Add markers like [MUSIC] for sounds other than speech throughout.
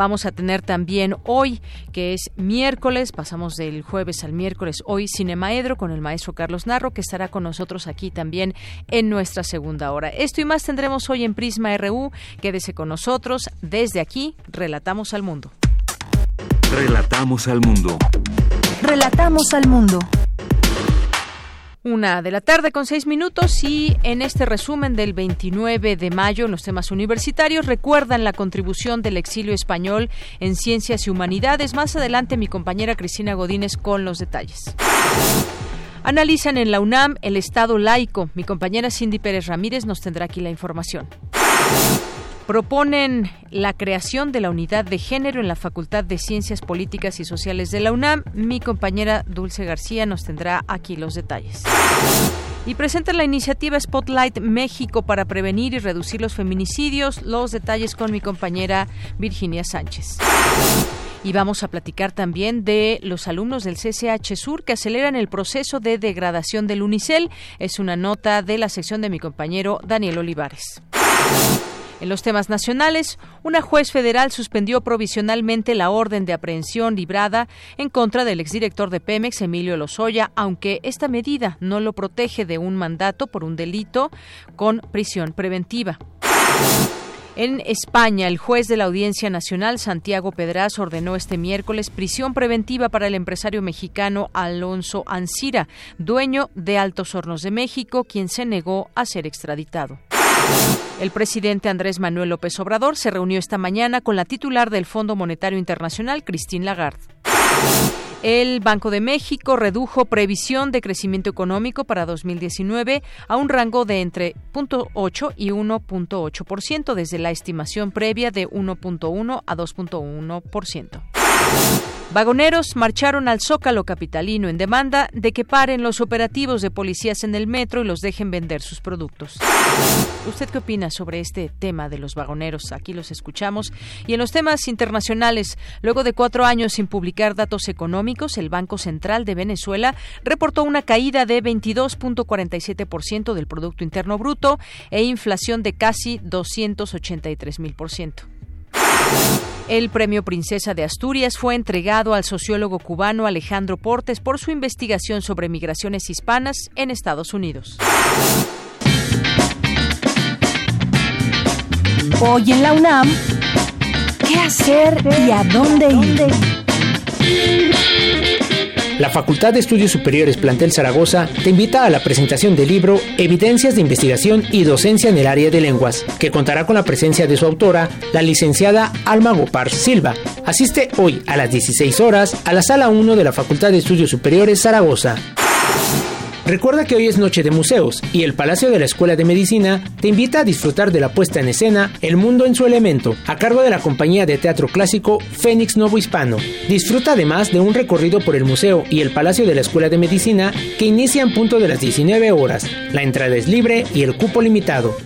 Vamos a tener también hoy, que es miércoles, pasamos del jueves al miércoles, hoy Cinemaedro con el maestro Carlos Narro, que estará con nosotros aquí también en nuestra segunda hora. Esto y más tendremos hoy en Prisma RU. Quédese con nosotros. Desde aquí, relatamos al mundo. Relatamos al mundo. Relatamos al mundo. Una de la tarde con seis minutos y en este resumen del 29 de mayo en los temas universitarios recuerdan la contribución del exilio español en ciencias y humanidades. Más adelante mi compañera Cristina Godínez con los detalles. Analizan en la UNAM el Estado laico. Mi compañera Cindy Pérez Ramírez nos tendrá aquí la información proponen la creación de la unidad de género en la Facultad de Ciencias Políticas y Sociales de la UNAM. Mi compañera Dulce García nos tendrá aquí los detalles. Y presentan la iniciativa Spotlight México para prevenir y reducir los feminicidios. Los detalles con mi compañera Virginia Sánchez. Y vamos a platicar también de los alumnos del CCH Sur que aceleran el proceso de degradación del Unicel. Es una nota de la sección de mi compañero Daniel Olivares. En los temas nacionales, una juez federal suspendió provisionalmente la orden de aprehensión librada en contra del exdirector de Pemex, Emilio Lozoya, aunque esta medida no lo protege de un mandato por un delito con prisión preventiva. En España, el juez de la Audiencia Nacional, Santiago Pedraz, ordenó este miércoles prisión preventiva para el empresario mexicano Alonso Ancira, dueño de Altos Hornos de México, quien se negó a ser extraditado. El presidente Andrés Manuel López Obrador se reunió esta mañana con la titular del Fondo Monetario Internacional, Christine Lagarde. El Banco de México redujo previsión de crecimiento económico para 2019 a un rango de entre 0.8 y 1.8% desde la estimación previa de 1.1 a 2.1%. Vagoneros marcharon al Zócalo capitalino en demanda de que paren los operativos de policías en el metro y los dejen vender sus productos. ¿Usted qué opina sobre este tema de los vagoneros? Aquí los escuchamos. Y en los temas internacionales, luego de cuatro años sin publicar datos económicos, el Banco Central de Venezuela reportó una caída de 22.47% del Producto Interno Bruto e inflación de casi 283 mil por ciento. El premio Princesa de Asturias fue entregado al sociólogo cubano Alejandro Portes por su investigación sobre migraciones hispanas en Estados Unidos. Hoy en la UNAM, ¿qué hacer y a dónde ir? La Facultad de Estudios Superiores Plantel Zaragoza te invita a la presentación del libro Evidencias de Investigación y Docencia en el Área de Lenguas, que contará con la presencia de su autora, la licenciada Alma Gopar Silva. Asiste hoy a las 16 horas a la Sala 1 de la Facultad de Estudios Superiores Zaragoza. Recuerda que hoy es noche de museos y el Palacio de la Escuela de Medicina te invita a disfrutar de la puesta en escena El Mundo en su Elemento, a cargo de la compañía de teatro clásico Fénix Novo Hispano. Disfruta además de un recorrido por el museo y el Palacio de la Escuela de Medicina que inicia en punto de las 19 horas. La entrada es libre y el cupo limitado.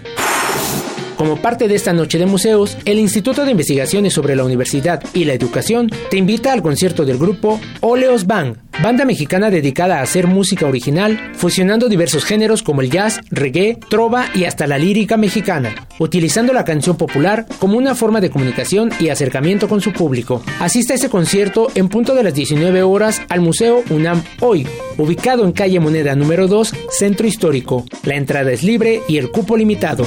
Como parte de esta noche de museos, el Instituto de Investigaciones sobre la Universidad y la Educación te invita al concierto del grupo Oleos Band, banda mexicana dedicada a hacer música original, fusionando diversos géneros como el jazz, reggae, trova y hasta la lírica mexicana, utilizando la canción popular como una forma de comunicación y acercamiento con su público. Asista a ese concierto en punto de las 19 horas al Museo UNAM Hoy, ubicado en calle Moneda número 2, Centro Histórico. La entrada es libre y el cupo limitado.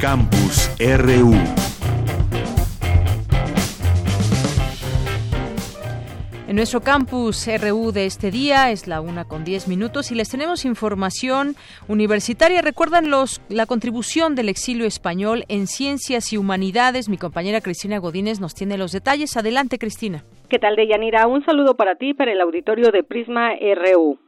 Campus RU. En nuestro campus RU de este día es la una con 10 minutos y les tenemos información universitaria. Recuerdan los, la contribución del exilio español en ciencias y humanidades. Mi compañera Cristina Godínez nos tiene los detalles. Adelante, Cristina. ¿Qué tal, Deyanira? Un saludo para ti para el auditorio de Prisma RU.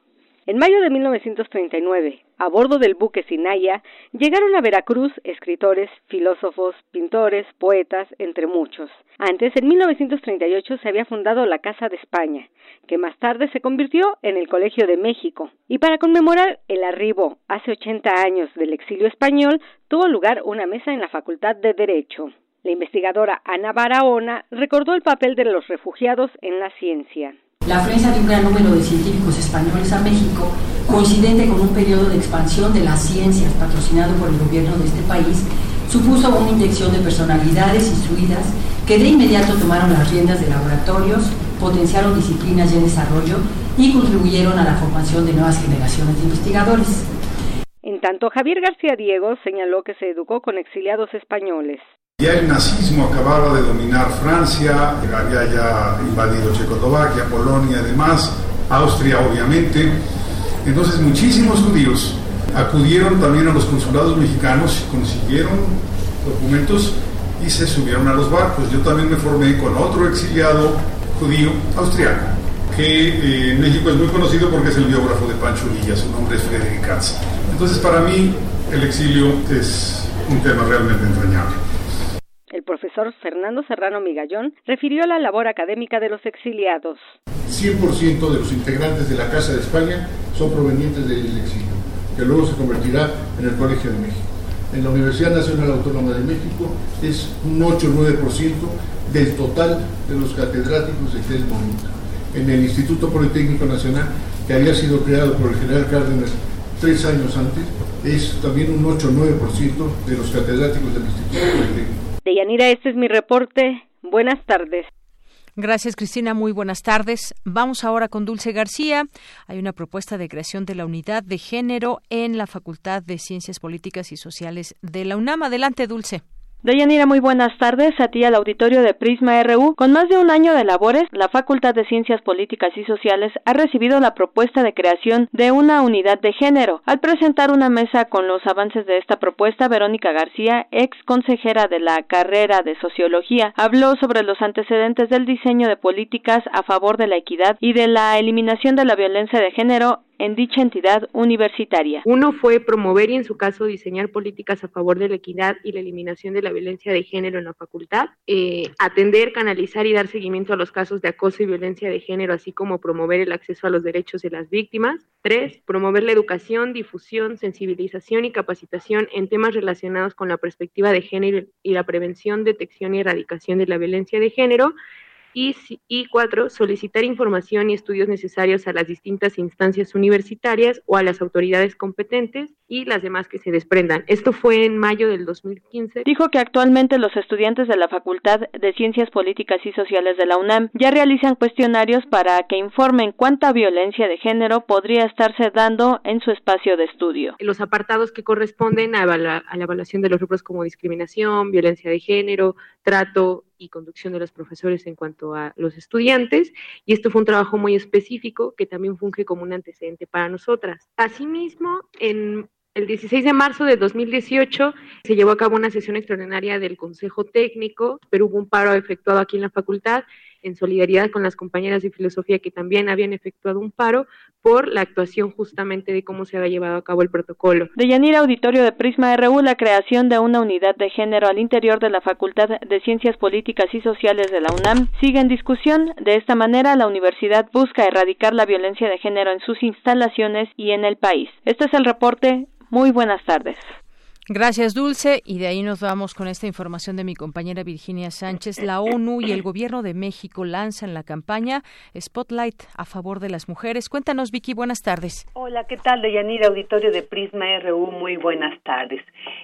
En mayo de 1939, a bordo del buque Sinaya, llegaron a Veracruz escritores, filósofos, pintores, poetas, entre muchos. Antes, en 1938, se había fundado la Casa de España, que más tarde se convirtió en el Colegio de México. Y para conmemorar el arribo hace 80 años del exilio español, tuvo lugar una mesa en la Facultad de Derecho. La investigadora Ana Barahona recordó el papel de los refugiados en la ciencia. La afluencia de un gran número de científicos españoles a México, coincidente con un periodo de expansión de las ciencias patrocinado por el gobierno de este país, supuso una inyección de personalidades instruidas que de inmediato tomaron las riendas de laboratorios, potenciaron disciplinas ya en desarrollo y contribuyeron a la formación de nuevas generaciones de investigadores. En tanto, Javier García Diego señaló que se educó con exiliados españoles. Ya el nazismo acababa de dominar Francia, había ya invadido Checoslovaquia, Polonia y demás, Austria obviamente. Entonces muchísimos judíos acudieron también a los consulados mexicanos consiguieron documentos y se subieron a los barcos. Yo también me formé con otro exiliado judío austriaco, que eh, en México es muy conocido porque es el biógrafo de Pancho Villa, su nombre es Frederick Katz. Entonces para mí el exilio es un tema realmente entrañable. El profesor Fernando Serrano Migallón refirió la labor académica de los exiliados. 100% de los integrantes de la Casa de España son provenientes del exilio, que luego se convertirá en el Colegio de México. En la Universidad Nacional Autónoma de México es un 8-9% del total de los catedráticos de aquel momento. En el Instituto Politécnico Nacional, que había sido creado por el general Cárdenas tres años antes, es también un 8-9% de los catedráticos del Instituto Politécnico. Deyanira, este es mi reporte. Buenas tardes. Gracias, Cristina. Muy buenas tardes. Vamos ahora con Dulce García. Hay una propuesta de creación de la unidad de género en la Facultad de Ciencias Políticas y Sociales de la UNAM. Adelante, Dulce. Deyanira, muy buenas tardes a ti al auditorio de Prisma RU. Con más de un año de labores, la Facultad de Ciencias Políticas y Sociales ha recibido la propuesta de creación de una unidad de género. Al presentar una mesa con los avances de esta propuesta, Verónica García, ex consejera de la carrera de Sociología, habló sobre los antecedentes del diseño de políticas a favor de la equidad y de la eliminación de la violencia de género en dicha entidad universitaria. Uno fue promover y en su caso diseñar políticas a favor de la equidad y la eliminación de la violencia de género en la facultad, eh, atender, canalizar y dar seguimiento a los casos de acoso y violencia de género, así como promover el acceso a los derechos de las víctimas. Tres, promover la educación, difusión, sensibilización y capacitación en temas relacionados con la perspectiva de género y la prevención, detección y erradicación de la violencia de género y, cuatro, solicitar información y estudios necesarios a las distintas instancias universitarias o a las autoridades competentes y las demás que se desprendan. Esto fue en mayo del 2015. Dijo que actualmente los estudiantes de la Facultad de Ciencias Políticas y Sociales de la UNAM ya realizan cuestionarios para que informen cuánta violencia de género podría estarse dando en su espacio de estudio. Los apartados que corresponden a, a la evaluación de los grupos como discriminación, violencia de género, trato, y conducción de los profesores en cuanto a los estudiantes, y esto fue un trabajo muy específico que también funge como un antecedente para nosotras. Asimismo, en el 16 de marzo de 2018 se llevó a cabo una sesión extraordinaria del Consejo Técnico, pero hubo un paro efectuado aquí en la facultad en solidaridad con las compañeras de filosofía que también habían efectuado un paro por la actuación justamente de cómo se había llevado a cabo el protocolo. De Yanira Auditorio de Prisma RU, la creación de una unidad de género al interior de la Facultad de Ciencias Políticas y Sociales de la UNAM sigue en discusión. De esta manera, la universidad busca erradicar la violencia de género en sus instalaciones y en el país. Este es el reporte. Muy buenas tardes. Gracias, Dulce. Y de ahí nos vamos con esta información de mi compañera Virginia Sánchez. La ONU y el Gobierno de México lanzan la campaña Spotlight a favor de las mujeres. Cuéntanos, Vicky, buenas tardes. Hola, ¿qué tal, Deyanira, auditorio de Prisma RU? Muy buenas tardes.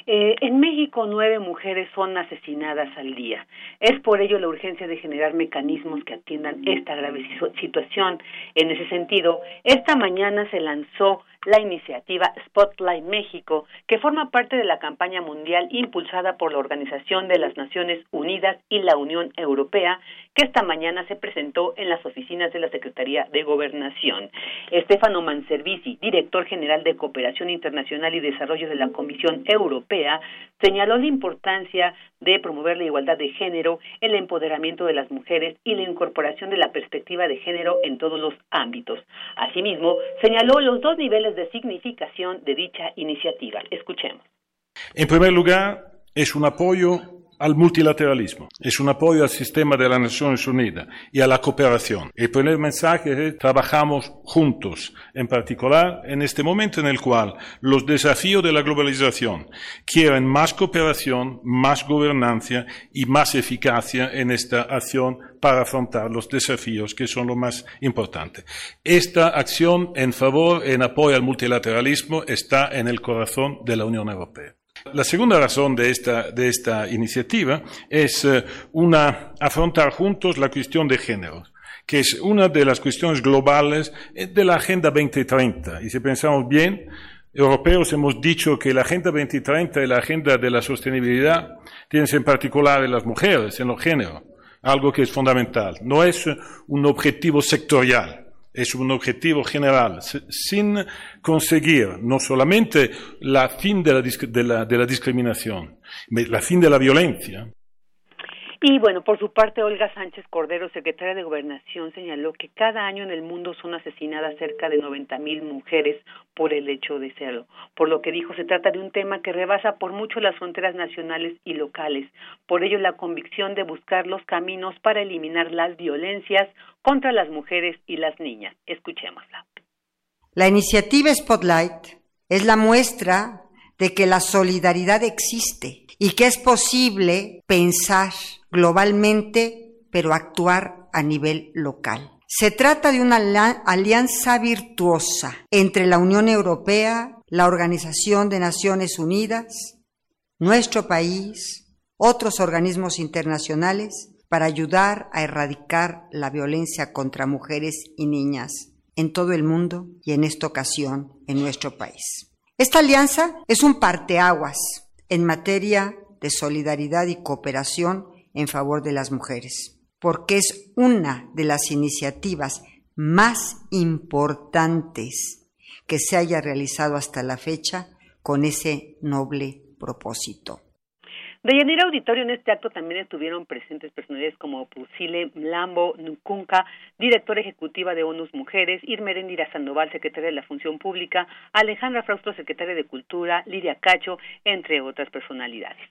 Eh, en México, nueve mujeres son asesinadas al día. Es por ello la urgencia de generar mecanismos que atiendan esta grave situación. En ese sentido, esta mañana se lanzó la iniciativa Spotlight México, que forma parte de la campaña mundial impulsada por la Organización de las Naciones Unidas y la Unión Europea, que esta mañana se presentó en las oficinas de la Secretaría de Gobernación. Estefano Manservisi, director general de Cooperación Internacional y Desarrollo de la Comisión Europea, señaló la importancia de promover la igualdad de género, el empoderamiento de las mujeres y la incorporación de la perspectiva de género en todos los ámbitos. Asimismo, señaló los dos niveles de significación de dicha iniciativa. Escuchemos. En primer lugar, es un apoyo al multilateralismo, es un apoyo al sistema de las Naciones Unidas y a la cooperación. El primer mensaje es trabajamos juntos, en particular en este momento en el cual los desafíos de la globalización quieren más cooperación, más gobernancia y más eficacia en esta acción para afrontar los desafíos que son lo más importante. Esta acción en favor, en apoyo al multilateralismo está en el corazón de la Unión Europea. La segunda razón de esta, iniciativa es eh, una, afrontar juntos la cuestión de género que es una de las cuestiones globales eh, de la Agenda 2030. Y si pensamos bien, europeos hemos dicho que la Agenda 2030 y la Agenda de la Sostenibilidad tienen en particular en las mujeres, en los géneros, algo que es fundamental. No es un objetivo sectorial, es un objetivo general, sin conseguir no solamente la fin de la, de de la discriminación, la fin de la violencia, y bueno, por su parte, Olga Sánchez Cordero, secretaria de Gobernación, señaló que cada año en el mundo son asesinadas cerca de 90 mil mujeres por el hecho de serlo. Por lo que dijo, se trata de un tema que rebasa por mucho las fronteras nacionales y locales. Por ello, la convicción de buscar los caminos para eliminar las violencias contra las mujeres y las niñas. Escuchémosla. La iniciativa Spotlight es la muestra de que la solidaridad existe y que es posible pensar globalmente, pero actuar a nivel local. Se trata de una alianza virtuosa entre la Unión Europea, la Organización de Naciones Unidas, nuestro país, otros organismos internacionales, para ayudar a erradicar la violencia contra mujeres y niñas en todo el mundo y en esta ocasión en nuestro país. Esta alianza es un parteaguas en materia de solidaridad y cooperación en favor de las mujeres, porque es una de las iniciativas más importantes que se haya realizado hasta la fecha con ese noble propósito. De Yanira Auditorio en este acto también estuvieron presentes personalidades como Pusile Mlambo Nukunka, directora ejecutiva de ONUS Mujeres, Irmerendira Sandoval, secretaria de la Función Pública, Alejandra Fraustro, secretaria de Cultura, Lidia Cacho, entre otras personalidades.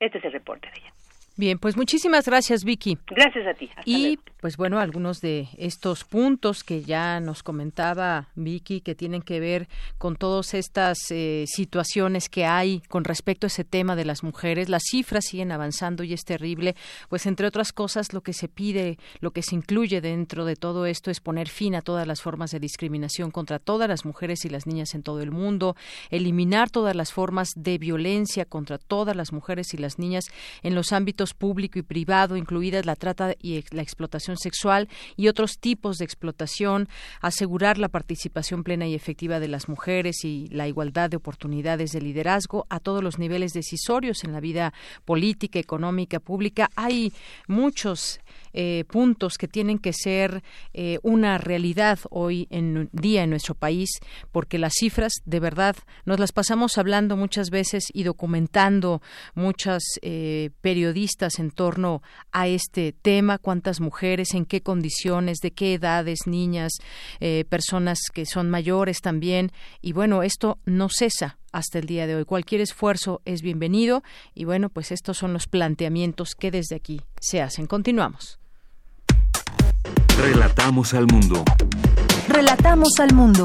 Este es el reporte de ella. Bien, pues muchísimas gracias, Vicky. Gracias a ti. y pues bueno, algunos de estos puntos que ya nos comentaba Vicky que tienen que ver con todas estas eh, situaciones que hay con respecto a ese tema de las mujeres. Las cifras siguen avanzando y es terrible. Pues entre otras cosas, lo que se pide, lo que se incluye dentro de todo esto es poner fin a todas las formas de discriminación contra todas las mujeres y las niñas en todo el mundo, eliminar todas las formas de violencia contra todas las mujeres y las niñas en los ámbitos público y privado, incluidas la trata y la explotación sexual y otros tipos de explotación, asegurar la participación plena y efectiva de las mujeres y la igualdad de oportunidades de liderazgo a todos los niveles decisorios en la vida política, económica, pública. Hay muchos eh, puntos que tienen que ser eh, una realidad hoy en día en nuestro país, porque las cifras de verdad nos las pasamos hablando muchas veces y documentando muchas eh, periodistas en torno a este tema, cuántas mujeres, en qué condiciones, de qué edades, niñas, personas que son mayores también, y bueno, esto no cesa hasta el día de hoy. Cualquier esfuerzo es bienvenido y bueno, pues estos son los planteamientos que desde aquí se hacen. Continuamos. Relatamos al mundo. Relatamos al mundo.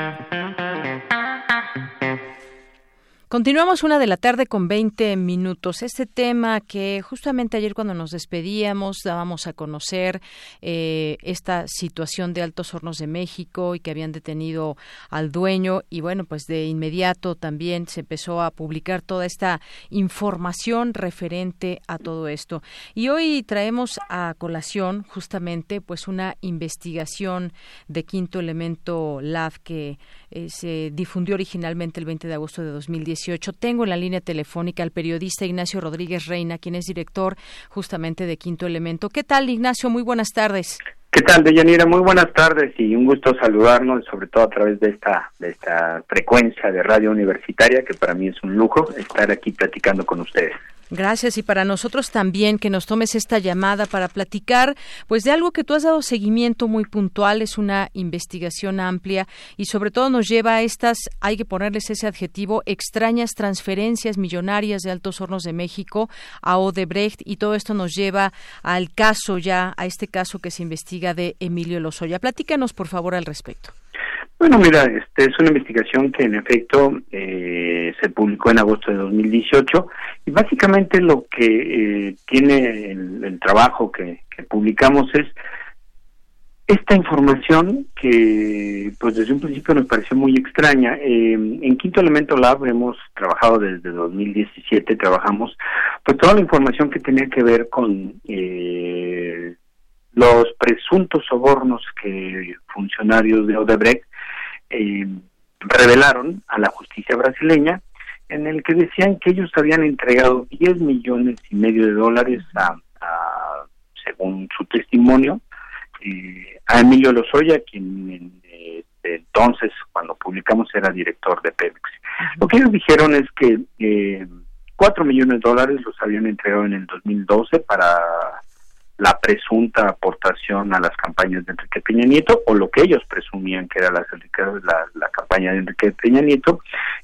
Continuamos una de la tarde con 20 minutos. Este tema que justamente ayer cuando nos despedíamos dábamos a conocer eh, esta situación de Altos Hornos de México y que habían detenido al dueño y bueno, pues de inmediato también se empezó a publicar toda esta información referente a todo esto. Y hoy traemos a colación justamente pues una investigación de Quinto Elemento Lab que eh, se difundió originalmente el 20 de agosto de 2010 tengo en la línea telefónica al periodista Ignacio Rodríguez Reina, quien es director justamente de Quinto Elemento. ¿Qué tal, Ignacio? Muy buenas tardes. ¿Qué tal, Deyanira? Muy buenas tardes y un gusto saludarnos, sobre todo a través de esta, de esta frecuencia de radio universitaria, que para mí es un lujo estar aquí platicando con ustedes. Gracias y para nosotros también que nos tomes esta llamada para platicar pues de algo que tú has dado seguimiento muy puntual, es una investigación amplia y sobre todo nos lleva a estas, hay que ponerles ese adjetivo, extrañas transferencias millonarias de Altos Hornos de México a Odebrecht y todo esto nos lleva al caso ya, a este caso que se investiga de Emilio Lozoya. Platícanos por favor al respecto. Bueno, mira, este es una investigación que en efecto eh, se publicó en agosto de 2018 y básicamente lo que eh, tiene el, trabajo que, publicamos es esta información que pues desde un principio nos pareció muy extraña. Eh, en Quinto Elemento Lab hemos trabajado desde 2017, trabajamos pues toda la información que tenía que ver con los presuntos sobornos que funcionarios de Odebrecht eh, revelaron a la justicia brasileña en el que decían que ellos habían entregado 10 millones y medio de dólares a, según su testimonio eh, a Emilio Lozoya quien este, entonces cuando publicamos era director de Pemex. Lo que ellos dijeron es que eh, 4 millones de dólares los habían entregado en el 2012 para la presunta aportación a las campañas de Enrique Peña Nieto o lo que ellos presumían que era la, la, campaña de Enrique Peña Nieto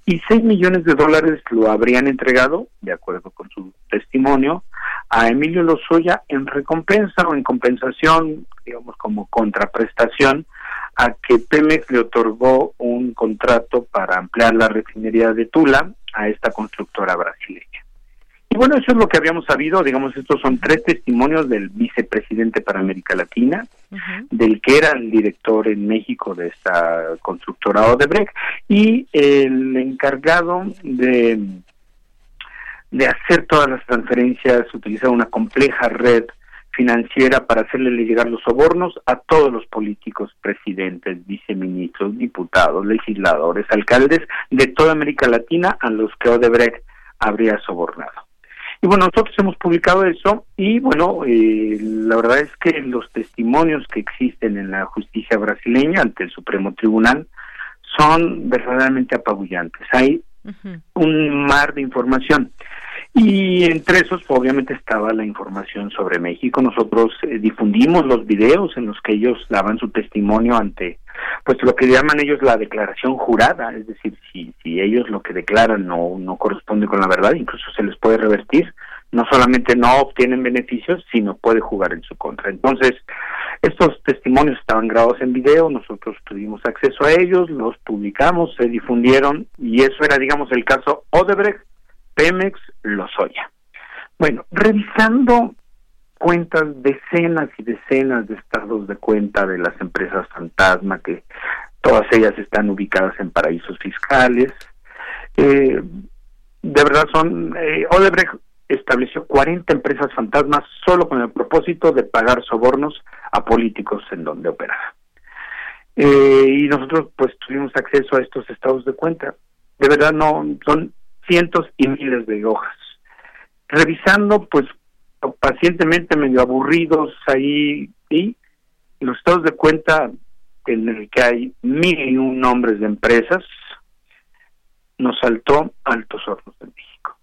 y 6 millones de dólares lo habrían entregado, de acuerdo con su testimonio, a Emilio Lozoya en recompensa o en compensación, digamos como contraprestación, a que Pemex le otorgó un contrato para ampliar la refinería de Tula a esta constructora brasileña. Y bueno, eso es lo que habíamos sabido, digamos, estos son tres testimonios del vicepresidente para América Latina, del que era el director en México de esta constructora Odebrecht, y el encargado de, de hacer todas las transferencias, utilizar una compleja red financiera para hacerle llegar los sobornos a todos los políticos, presidentes, viceministros, diputados, legisladores, alcaldes de toda América Latina a los que Odebrecht habría sobornado. Y bueno, nosotros hemos publicado eso y bueno, eh, la verdad es que los testimonios que existen en la justicia brasileña ante el Supremo Tribunal son verdaderamente apabullantes. Hay un mar de información. Y entre esos, obviamente, estaba la información sobre México. Nosotros eh, difundimos los videos en los que ellos daban su testimonio ante, pues, lo que llaman ellos la declaración jurada. Es decir, si, si ellos lo que declaran no, no corresponde con la verdad, incluso se les puede revertir. No solamente no obtienen beneficios, sino puede jugar en su contra. Entonces, estos testimonios estaban grabados en video, nosotros tuvimos acceso a ellos, los publicamos, se difundieron y eso era, digamos, el caso Odebrecht Pemex Lozoya. Bueno, revisando cuentas, decenas y decenas de estados de cuenta de las empresas fantasma, que todas ellas están ubicadas en paraísos fiscales. Eh, de verdad son, eh, Odebrecht estableció 40 empresas fantasmas solo con el propósito de pagar sobornos a políticos en donde operaba. Eh, y nosotros pues tuvimos acceso a estos estados de cuenta. De verdad no son cientos y miles de hojas. Revisando, pues, pacientemente medio aburridos ahí, y los estados de cuenta en el que hay mil y un nombres de empresas, nos saltó Altos Hornos de México.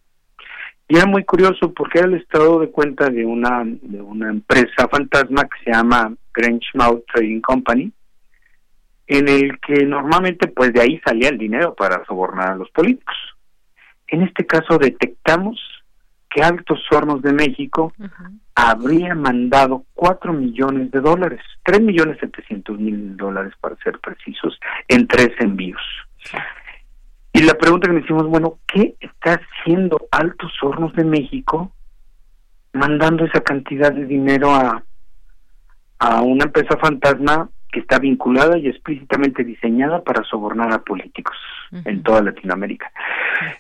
Y era muy curioso porque era el estado de cuenta de una, de una empresa fantasma que se llama Grangemouth Trading Company, en el que normalmente pues de ahí salía el dinero para sobornar a los políticos. En este caso detectamos que Altos Hornos de México habría mandado cuatro millones de dólares, tres millones setecientos mil dólares para ser precisos, en tres envíos. Y la pregunta que me hicimos, bueno, ¿qué está haciendo Altos Hornos de México mandando esa cantidad de dinero a, a una empresa fantasma que está vinculada y explícitamente diseñada para sobornar a políticos en toda Latinoamérica.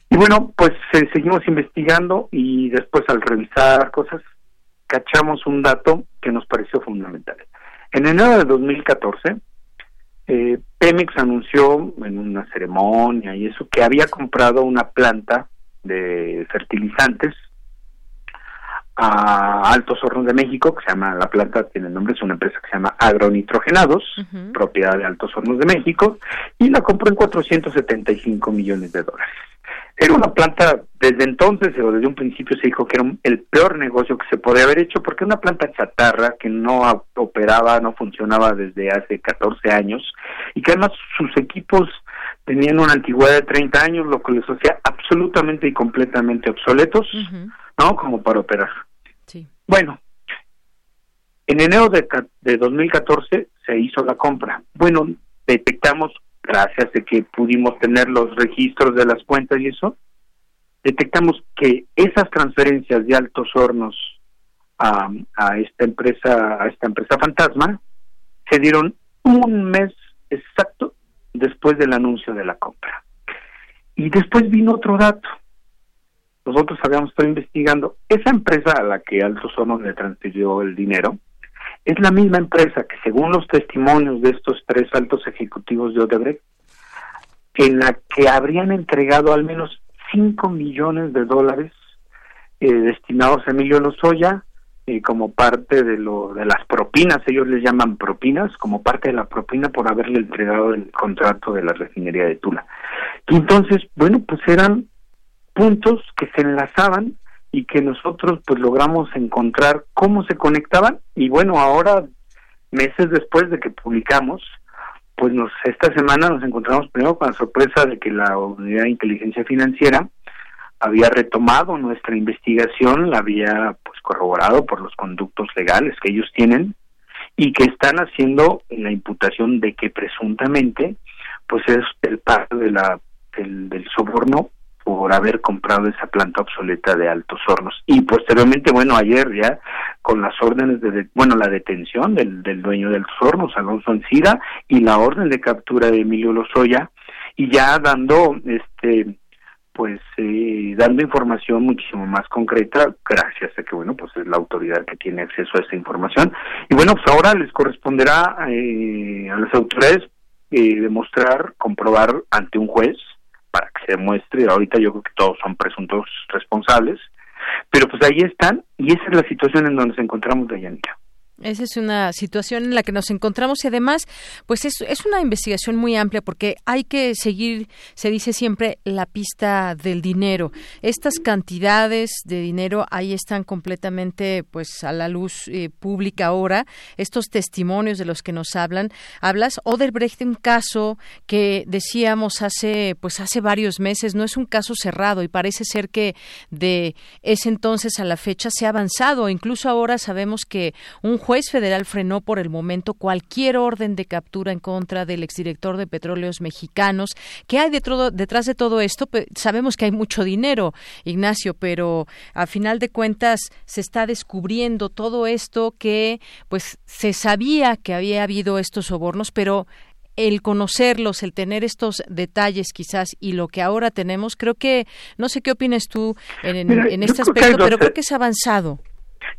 Y bueno, pues eh, seguimos investigando y después al revisar cosas, cachamos un dato que nos pareció fundamental. En enero de 2014, eh, Pemex anunció en una ceremonia y eso que había comprado una planta de fertilizantes a Altos Hornos de México, que se llama, la planta tiene el nombre, es una empresa que se llama Agronitrogenados, propiedad de Altos Hornos de México, y la compró en 475 millones de dólares. Era una planta, desde entonces o desde un principio se dijo que era el peor negocio que se podía haber hecho porque una planta chatarra que no operaba, no funcionaba desde hace 14 años y que además sus equipos tenían una antigüedad de 30 años, lo que les hacía absolutamente y completamente obsoletos, ¿no? Como para operar. Sí. Bueno, en enero de, de 2014 se hizo la compra. Bueno, detectamos gracias a que pudimos tener los registros de las cuentas y eso, detectamos que esas transferencias de altos hornos a, a esta empresa, a esta empresa fantasma, se dieron un mes exacto después del anuncio de la compra. Y después vino otro dato. Nosotros habíamos estado investigando. Esa empresa a la que Altos Hornos le transfirió el dinero es la misma empresa que, según los testimonios de estos tres altos ejecutivos de Odebrecht, en la que habrían entregado al menos 5 millones de dólares eh, destinados a Emilio Lozoya eh, como parte de lo de las propinas, ellos les llaman propinas, como parte de la propina por haberle entregado el contrato de la refinería de Tula. Y entonces, bueno, pues eran puntos que se enlazaban y que nosotros pues logramos encontrar cómo se conectaban. Y bueno, ahora meses después de que publicamos, pues nos esta semana nos encontramos primero con la sorpresa de que la Unidad de Inteligencia Financiera había retomado nuestra investigación, la había pues corroborado por los conductos legales que ellos tienen y que están haciendo la imputación de que presuntamente pues es el pago de la del, del soborno por haber comprado esa planta obsoleta de Altos Hornos. Y posteriormente, bueno, ayer ya con las órdenes de, bueno, la detención del, del dueño de Altos Hornos, Alonso Ancira, y la orden de captura de Emilio Lozoya, y ya dando, este, pues, eh, dando información muchísimo más concreta, gracias a que, bueno, pues es la autoridad que tiene acceso a esa información. Y bueno, pues ahora les corresponderá eh, a las autoridades eh, demostrar, comprobar ante un juez, para que se demuestre. Ahorita yo creo que todos son presuntos responsables, pero pues ahí están y esa es la situación en donde nos encontramos, Dayanita. Esa es una situación en la que nos encontramos y además, pues es, es, una investigación muy amplia porque hay que seguir, se dice siempre, la pista del dinero. Estas cantidades de dinero ahí están completamente, pues, a la luz eh, pública ahora. Estos testimonios de los que nos hablan, hablas Oderbrecht, un caso que decíamos hace, pues, hace varios meses, no es un caso cerrado y parece ser que de ese entonces a la fecha se ha avanzado. Incluso ahora sabemos que un juez federal frenó por el momento cualquier orden de captura en contra del exdirector de Petróleos Mexicanos. ¿Qué hay detrás de todo esto? sabemos que hay mucho dinero, Ignacio, pero a final de cuentas se está descubriendo todo esto que pues se sabía que había habido estos sobornos, pero el conocerlos, el tener estos detalles quizás y lo que ahora tenemos, creo que, no sé qué opinas tú en, en este aspecto, pero creo que es avanzado.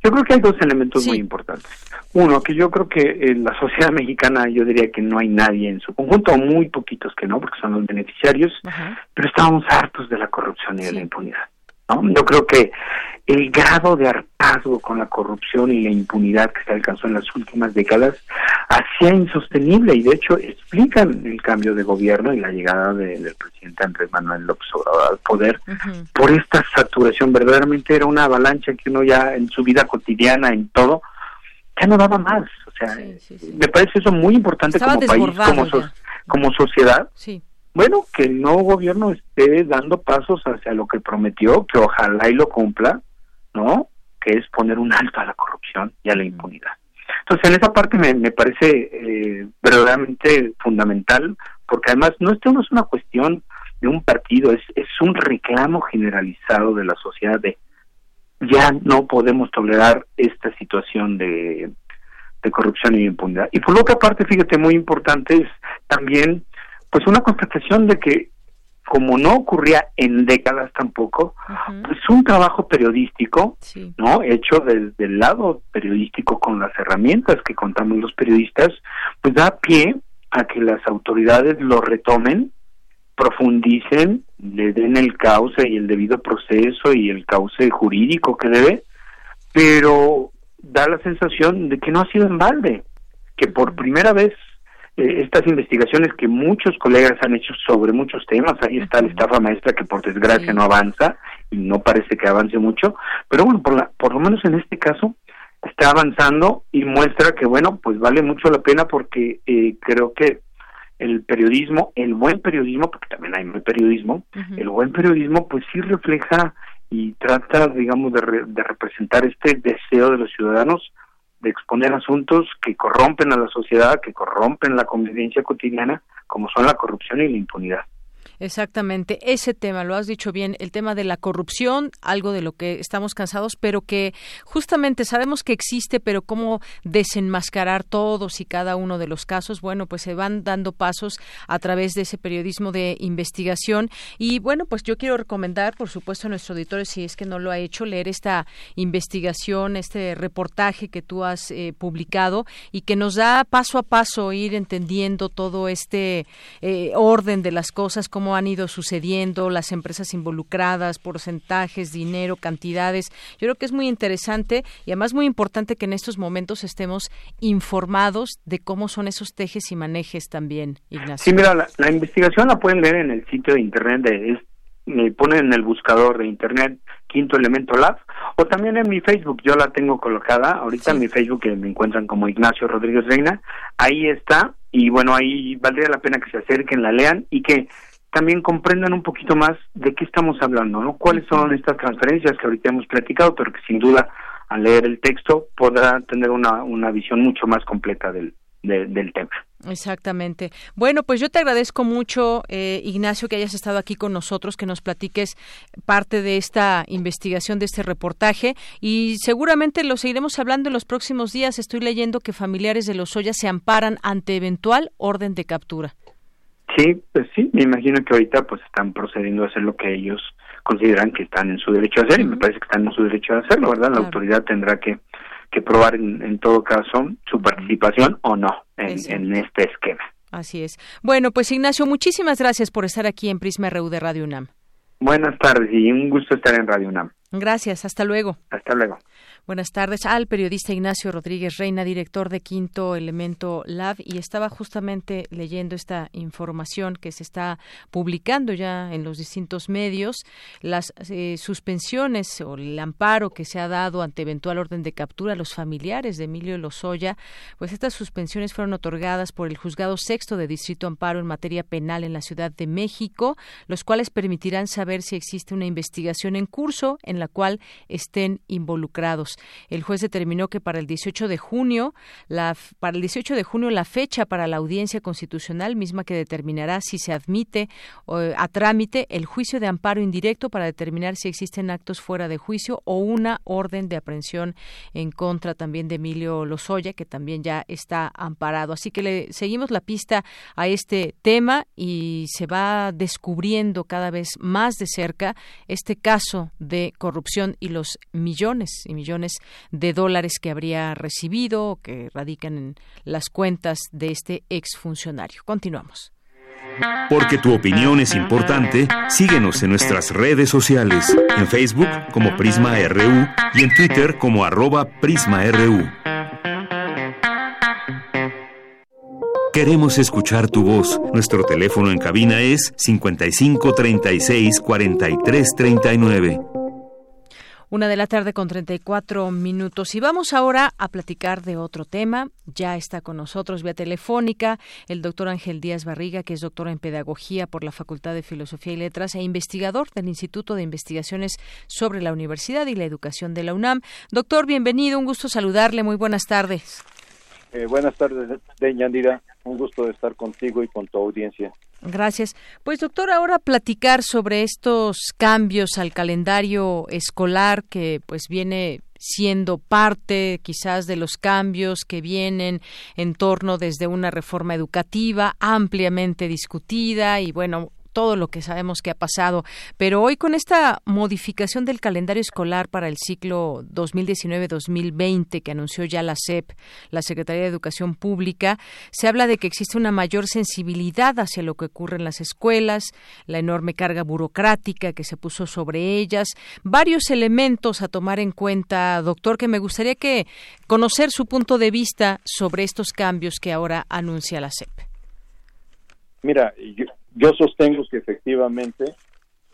Yo creo que hay dos elementos muy importantes. Uno, que yo creo que en la sociedad mexicana, yo diría que no hay nadie en su conjunto, muy poquitos que no, porque son los beneficiarios, pero estábamos hartos de la corrupción y de la impunidad. ¿No? Yo creo que el grado de hartazgo con la corrupción y la impunidad que se alcanzó en las últimas décadas hacía insostenible y de hecho explican el cambio de gobierno y la llegada del presidente Andrés Manuel López Obrador al poder por esta saturación. Verdaderamente era una avalancha que uno ya en su vida cotidiana, en todo, ya no daba más. O sea, me parece eso muy importante como país, como, como sociedad. Sí bueno, que el nuevo gobierno esté dando pasos hacia lo que prometió, que ojalá y lo cumpla, ¿no? Que es poner un alto a la corrupción y a la impunidad. Entonces, en esa parte me, me parece eh, verdaderamente fundamental, porque además no, esto no es una cuestión de un partido, es, es un reclamo generalizado de la sociedad de ya no podemos tolerar esta situación de, de corrupción y impunidad. Y por otra parte, fíjate, muy importante es también pues una constatación de que como no ocurría en décadas tampoco, pues un trabajo periodístico, ¿no? Hecho desde el lado periodístico con las herramientas que contamos los periodistas, pues da pie a que las autoridades lo retomen, profundicen, le den el cauce y el debido proceso y el cauce jurídico que debe, pero da la sensación de que no ha sido en balde, que por primera vez eh, estas investigaciones que muchos colegas han hecho sobre muchos temas, ahí está la estafa maestra que por desgracia no avanza y no parece que avance mucho, pero bueno, por, la, por lo menos en este caso está avanzando y muestra que bueno, pues vale mucho la pena porque eh, creo que el periodismo, el buen periodismo, porque también hay mal periodismo, el buen periodismo pues sí refleja y trata, digamos, de, de representar este deseo de los ciudadanos de exponer asuntos que corrompen a la sociedad, que corrompen la convivencia cotidiana, como son la corrupción y la impunidad. Exactamente, ese tema, lo has dicho bien, el tema de la corrupción, algo de lo que estamos cansados, pero que justamente sabemos que existe, pero cómo desenmascarar todos y cada uno de los casos, bueno, pues se van dando pasos a través de ese periodismo de investigación. Y bueno, pues yo quiero recomendar, por supuesto, a nuestro auditorio, si es que no lo ha hecho, leer esta investigación, este reportaje que tú has eh, publicado y que nos da paso a paso ir entendiendo todo este eh, orden de las cosas, cómo han ido sucediendo, las empresas involucradas, porcentajes, dinero, cantidades. Yo creo que es muy interesante y además muy importante que en estos momentos estemos informados de cómo son esos tejes y manejes también, Ignacio. Sí, mira, la, investigación la pueden leer en el sitio de internet de me ponen en el buscador de internet Quinto Elemento Lab o también en mi Facebook, yo la tengo colocada, ahorita en mi Facebook que me encuentran como Ignacio Rodríguez Reina, ahí está y bueno, ahí valdría la pena que se acerquen, la lean y que también comprendan un poquito más de qué estamos hablando, ¿no? ¿Cuáles son estas transferencias que ahorita hemos platicado, pero que sin duda al leer el texto podrá tener una, una visión mucho más completa del, del tema. Exactamente. Bueno, pues yo te agradezco mucho, eh, Ignacio, que hayas estado aquí con nosotros, que nos platiques parte de esta investigación, de este reportaje, y seguramente lo seguiremos hablando en los próximos días. Estoy leyendo que familiares de los Ollas se amparan ante eventual orden de captura. Sí, pues sí, me imagino que ahorita pues están procediendo a hacer lo que ellos consideran que están en su derecho a hacer y me parece que están en su derecho a hacerlo, ¿verdad? La autoridad tendrá que, que probar en, en, todo caso su participación o no en, en, este esquema. Así es. Bueno, pues Ignacio, muchísimas gracias por estar aquí en Prisma RU de Radio UNAM. Buenas tardes y un gusto estar en Radio UNAM. Gracias, hasta luego. Hasta luego. Buenas tardes al periodista Ignacio Rodríguez Reina, director de Quinto Elemento Lab, y estaba justamente leyendo esta información que se está publicando ya en los distintos medios, las eh, suspensiones o el amparo que se ha dado ante eventual orden de captura a los familiares de Emilio Lozoya, pues estas suspensiones fueron otorgadas por el Juzgado Sexto de Distrito Amparo en materia penal en la Ciudad de México, los cuales permitirán saber si existe una investigación en curso en la cual estén involucrados. El juez determinó que para el 18 de junio, la, para el 18 de junio la fecha para la audiencia constitucional misma que determinará si se admite a trámite el juicio de amparo indirecto para determinar si existen actos fuera de juicio o una orden de aprehensión en contra también de Emilio Lozoya, que también ya está amparado. Así que le seguimos la pista a este tema y se va descubriendo cada vez más de cerca este caso de corrupción y los millones y millones de dólares que habría recibido o que radican en las cuentas de este exfuncionario. Continuamos. Porque tu opinión es importante, síguenos en nuestras redes sociales, en Facebook como Prisma RU y en Twitter como arroba PrismaRU. Queremos escuchar tu voz. Nuestro teléfono en cabina es 55 36 43 39. Una de la tarde con 34 minutos. Y vamos ahora a platicar de otro tema. Ya está con nosotros vía telefónica el doctor Ángel Díaz Barriga, que es doctor en Pedagogía por la Facultad de Filosofía y Letras e investigador del Instituto de Investigaciones sobre la Universidad y la Educación de la UNAM. Doctor, bienvenido. Un gusto saludarle. Muy buenas tardes. Eh, buenas tardes, Deñandira. Un gusto de estar contigo y con tu audiencia. Gracias. Pues doctor, ahora platicar sobre estos cambios al calendario escolar que pues viene siendo parte quizás de los cambios que vienen en torno desde una reforma educativa ampliamente discutida y bueno, todo lo que sabemos que ha pasado. Pero hoy con esta modificación del calendario escolar para el ciclo 2019-2020 que anunció ya la SEP, la Secretaría de Educación Pública, se habla de que existe una mayor sensibilidad hacia lo que ocurre en las escuelas, la enorme carga burocrática que se puso sobre ellas, varios elementos a tomar en cuenta, doctor, que me gustaría que conocer su punto de vista sobre estos cambios que ahora anuncia la SEP. Mira, yo, yo sostengo que efectivamente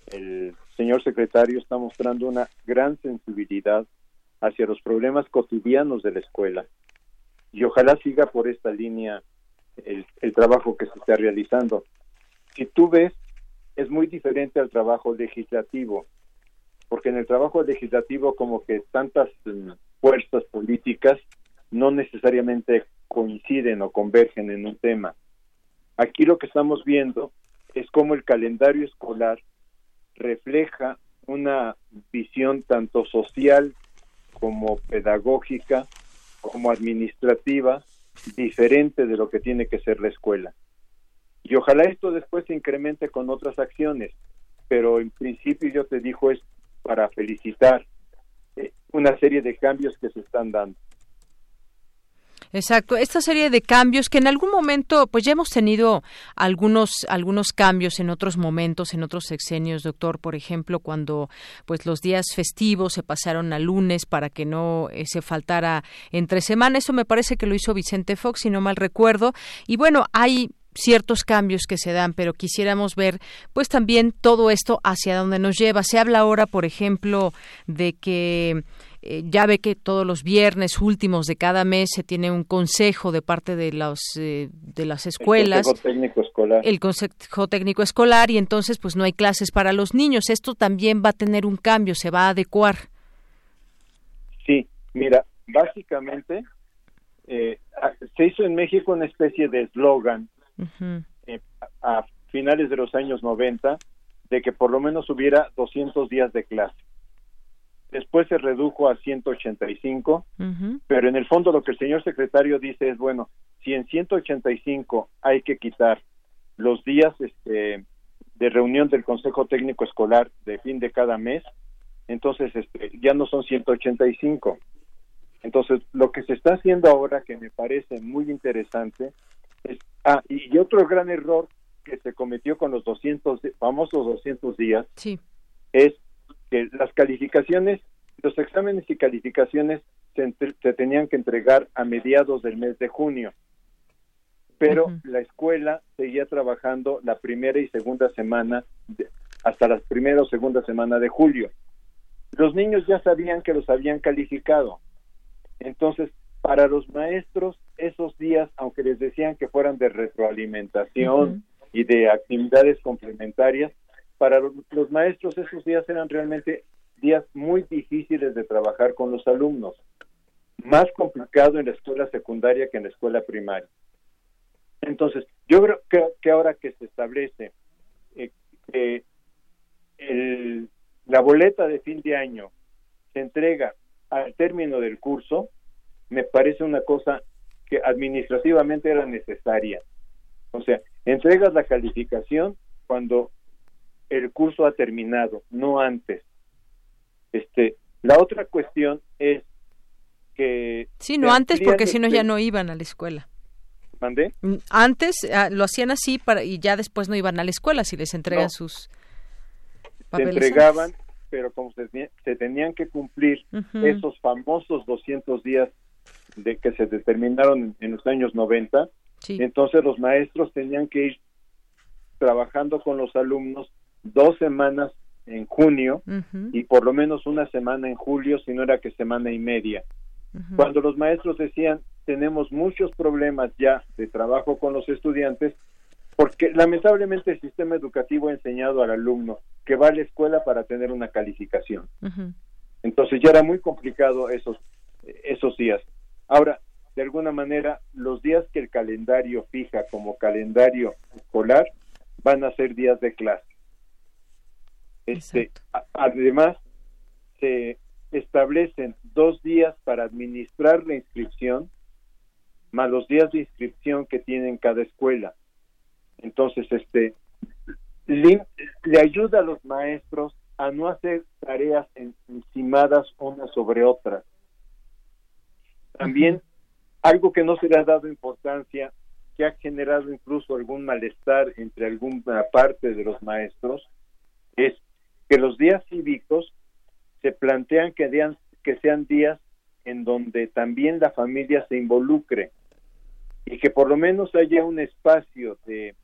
el señor secretario está mostrando una gran sensibilidad hacia los problemas cotidianos de la escuela y ojalá siga por esta línea el, trabajo que se está realizando. Si tú ves, es muy diferente al trabajo legislativo, porque en el trabajo legislativo como que tantas mm, fuerzas políticas no necesariamente coinciden o convergen en un tema. Aquí lo que estamos viendo es como el calendario escolar refleja una visión tanto social como pedagógica, como administrativa, diferente de lo que tiene que ser la escuela. Y ojalá esto después se incremente con otras acciones, pero en principio yo te digo es para felicitar eh, una serie de cambios que se están dando. Exacto, esta serie de cambios que en algún momento, pues ya hemos tenido algunos algunos cambios en otros momentos, en otros sexenios, doctor, por ejemplo, cuando pues los días festivos se pasaron a lunes para que no eh, se faltara entre semana, eso me parece que lo hizo Vicente Fox, si no mal recuerdo, y bueno, hay ciertos cambios que se dan, pero quisiéramos ver pues también todo esto hacia dónde nos lleva. Se habla ahora, por ejemplo, de que eh, ya ve que todos los viernes últimos de cada mes se tiene un consejo de parte de los eh, de las escuelas. el consejo técnico escolar. El consejo técnico escolar y entonces pues no hay clases para los niños. Esto también va a tener un cambio se va a adecuar. Sí mira básicamente eh, se hizo en México una especie de eslogan a finales de los años 90 de que por lo menos hubiera 200 días de clase después se redujo a 185, pero en el fondo lo que el señor secretario dice es, bueno, si en 185 hay que quitar los días este, de reunión del Consejo Técnico Escolar de fin de cada mes, entonces este, ya no son 185. Entonces, lo que se está haciendo ahora, que me parece muy interesante, es, ah, y otro gran error que se cometió con los 200, famosos 200 días, es que las calificaciones, los exámenes y calificaciones se, tenían que entregar a mediados del mes de junio, pero la escuela seguía trabajando la primera y segunda semana, hasta las primera o segunda semana de julio. Los niños ya sabían que los habían calificado. Entonces, para los maestros, esos días, aunque les decían que fueran de retroalimentación y de actividades complementarias, para los maestros esos días eran realmente días muy difíciles de trabajar con los alumnos, más complicado en la escuela secundaria que en la escuela primaria. Entonces, yo creo que, ahora que se establece eh, la boleta de fin de año se entrega al término del curso, me parece una cosa que administrativamente era necesaria. O sea, entregas la calificación cuando el curso ha terminado, no antes. Este, la otra cuestión es que sí, no antes porque si no ya no iban a la escuela. ¿Mandé? Mm, antes ah, lo hacían así para y ya después no iban a la escuela si les entregan sus papeles. Se entregaban, pero como se, tenían que cumplir esos famosos 200 días de que se determinaron en, los años 90, entonces los maestros tenían que ir trabajando con los alumnos dos semanas en junio y por lo menos una semana en julio, si no era que semana y media. Cuando los maestros decían, tenemos muchos problemas ya de trabajo con los estudiantes, porque lamentablemente el sistema educativo ha enseñado al alumno que va a la escuela para tener una calificación. Entonces ya era muy complicado esos, esos días. Ahora, de alguna manera, los días que el calendario fija como calendario escolar van a ser días de clase. Este, además, se establecen dos días para administrar la inscripción, más los días de inscripción que tienen cada escuela. Entonces, este, le, ayuda a los maestros a no hacer tareas encimadas unas sobre otras. También algo que no se le ha dado importancia, que ha generado incluso algún malestar entre alguna parte de los maestros, es que los días cívicos se plantean que, que sean días en donde también la familia se involucre y que por lo menos haya un espacio de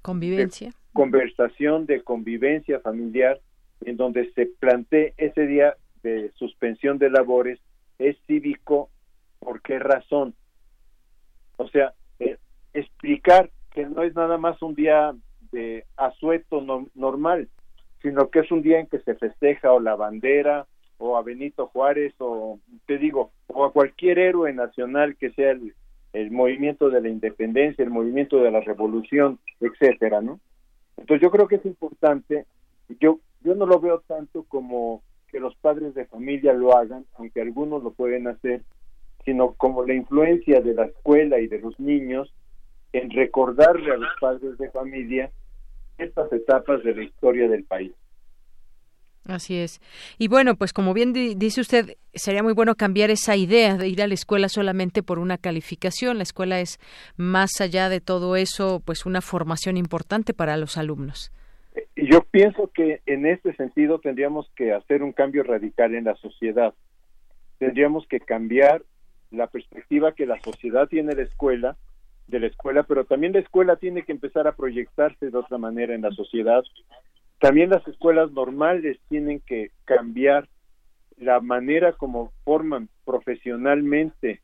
convivencia, conversación, de convivencia familiar, en donde se plantee ese día de suspensión de labores es cívico ¿Por qué razón? O sea, eh, explicar que no es nada más un día de asueto normal, sino que es un día en que se festeja o la bandera o a Benito Juárez o te digo, o a cualquier héroe nacional que sea el, movimiento de la independencia, el movimiento de la revolución, etcétera, ¿no? Entonces yo creo que es importante, yo yo no lo veo tanto como que los padres de familia lo hagan, aunque algunos lo pueden hacer, sino como la influencia de la escuela y de los niños en recordarle a los padres de familia estas etapas de la historia del país. Así es. Y bueno, pues como bien dice usted, sería muy bueno cambiar esa idea de ir a la escuela solamente por una calificación. La escuela es más allá de todo eso, pues una formación importante para los alumnos. Yo pienso que en este sentido tendríamos que hacer un cambio radical en la sociedad. Tendríamos que cambiar la perspectiva que la sociedad tiene de la escuela, de la escuela, pero también la escuela tiene que empezar a proyectarse de otra manera en la sociedad. También las escuelas normales tienen que cambiar la manera como forman profesionalmente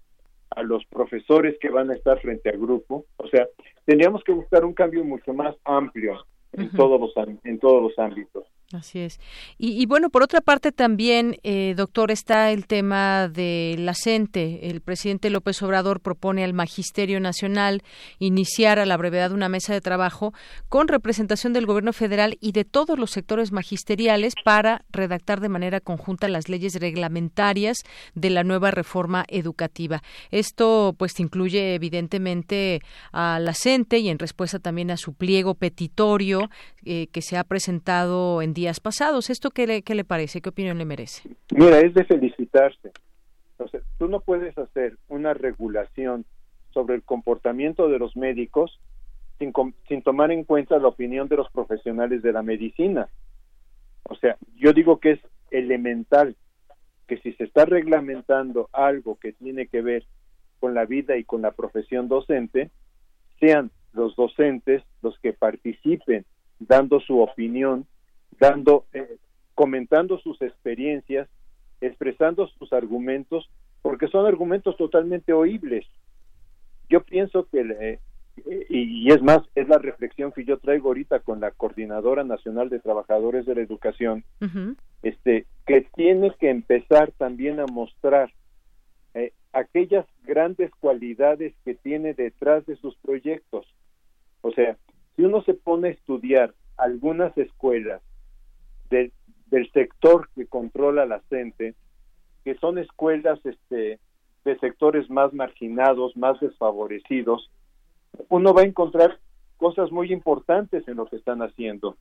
a los profesores que van a estar frente al grupo. O sea, tendríamos que buscar un cambio mucho más amplio en todos los en todos los ámbitos. Así es. Y, bueno, por otra parte también, eh, doctor, está el tema de la CENTE. El presidente López Obrador propone al Magisterio Nacional iniciar a la brevedad una mesa de trabajo con representación del Gobierno federal y de todos los sectores magisteriales para redactar de manera conjunta las leyes reglamentarias de la nueva reforma educativa. Esto, pues, incluye evidentemente a la CENTE y en respuesta también a su pliego petitorio eh, que se ha presentado en días pasados. ¿Esto qué le, qué le parece? ¿Qué opinión le merece? Mira, es de felicitarse. Entonces, tú no puedes hacer una regulación sobre el comportamiento de los médicos sin, sin tomar en cuenta la opinión de los profesionales de la medicina. O sea, yo digo que es elemental que si se está reglamentando algo que tiene que ver con la vida y con la profesión docente, sean los docentes los que participen dando su opinión dando, eh, comentando sus experiencias, expresando sus argumentos, porque son argumentos totalmente oíbles. Yo pienso que, eh, y, es más, es la reflexión que yo traigo ahorita con la Coordinadora Nacional de Trabajadores de la Educación, este, que tiene que empezar también a mostrar eh, aquellas grandes cualidades que tiene detrás de sus proyectos. O sea, si uno se pone a estudiar algunas escuelas del sector que controla la CENTE, que son escuelas este, de sectores más marginados, más desfavorecidos, uno va a encontrar cosas muy importantes en lo que están haciendo.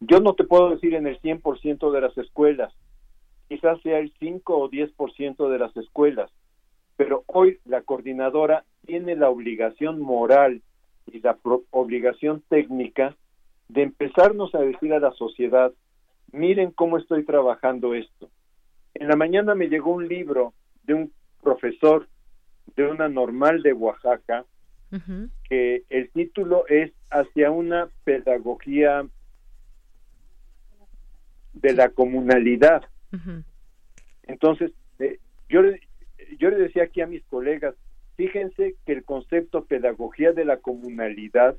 Yo no te puedo decir en el 100% de las escuelas, quizás sea el 5 o 10% de las escuelas, pero hoy la coordinadora tiene la obligación moral y la obligación técnica de empezarnos a decir a la sociedad miren cómo estoy trabajando esto. En la mañana me llegó un libro de un profesor de una normal de Oaxaca, que el título es Hacia una pedagogía de la comunalidad. Entonces, eh, yo, yo le decía aquí a mis colegas, fíjense que el concepto pedagogía de la comunalidad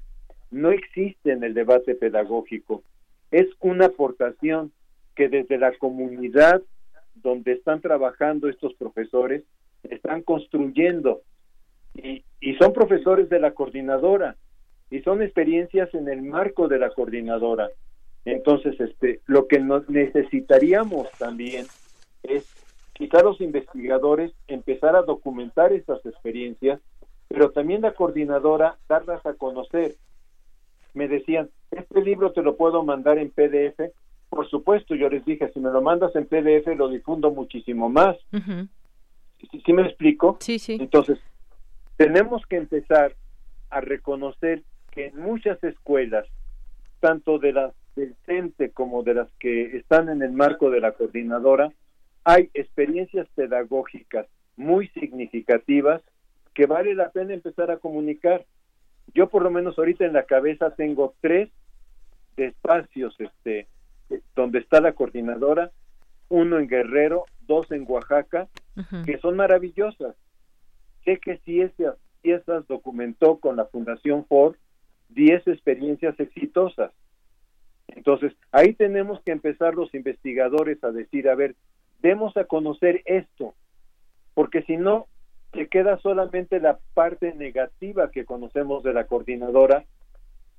no existe en el debate pedagógico es una aportación que desde la comunidad donde están trabajando estos profesores están construyendo y, y son profesores de la coordinadora y son experiencias en el marco de la coordinadora. Entonces, este, lo que nos necesitaríamos también es quizá los investigadores empezar a documentar esas experiencias, pero también la coordinadora darlas a conocer. Me decían, este libro te lo puedo mandar en PDF. Por supuesto, yo les dije, si me lo mandas en PDF lo difundo muchísimo más. ¿Sí, me explico? Sí, sí. Entonces, tenemos que empezar a reconocer que en muchas escuelas, tanto de las del CENTE como de las que están en el marco de la coordinadora, hay experiencias pedagógicas muy significativas que vale la pena empezar a comunicar. Yo por lo menos ahorita en la cabeza tengo tres espacios este, donde está la coordinadora, uno en Guerrero, dos en Oaxaca, que son maravillosas. Sé que si esas piezas documentó con la Fundación Ford 10 experiencias exitosas. Entonces, ahí tenemos que empezar los investigadores a decir, a ver, demos a conocer esto, porque si no, se queda solamente la parte negativa que conocemos de la coordinadora,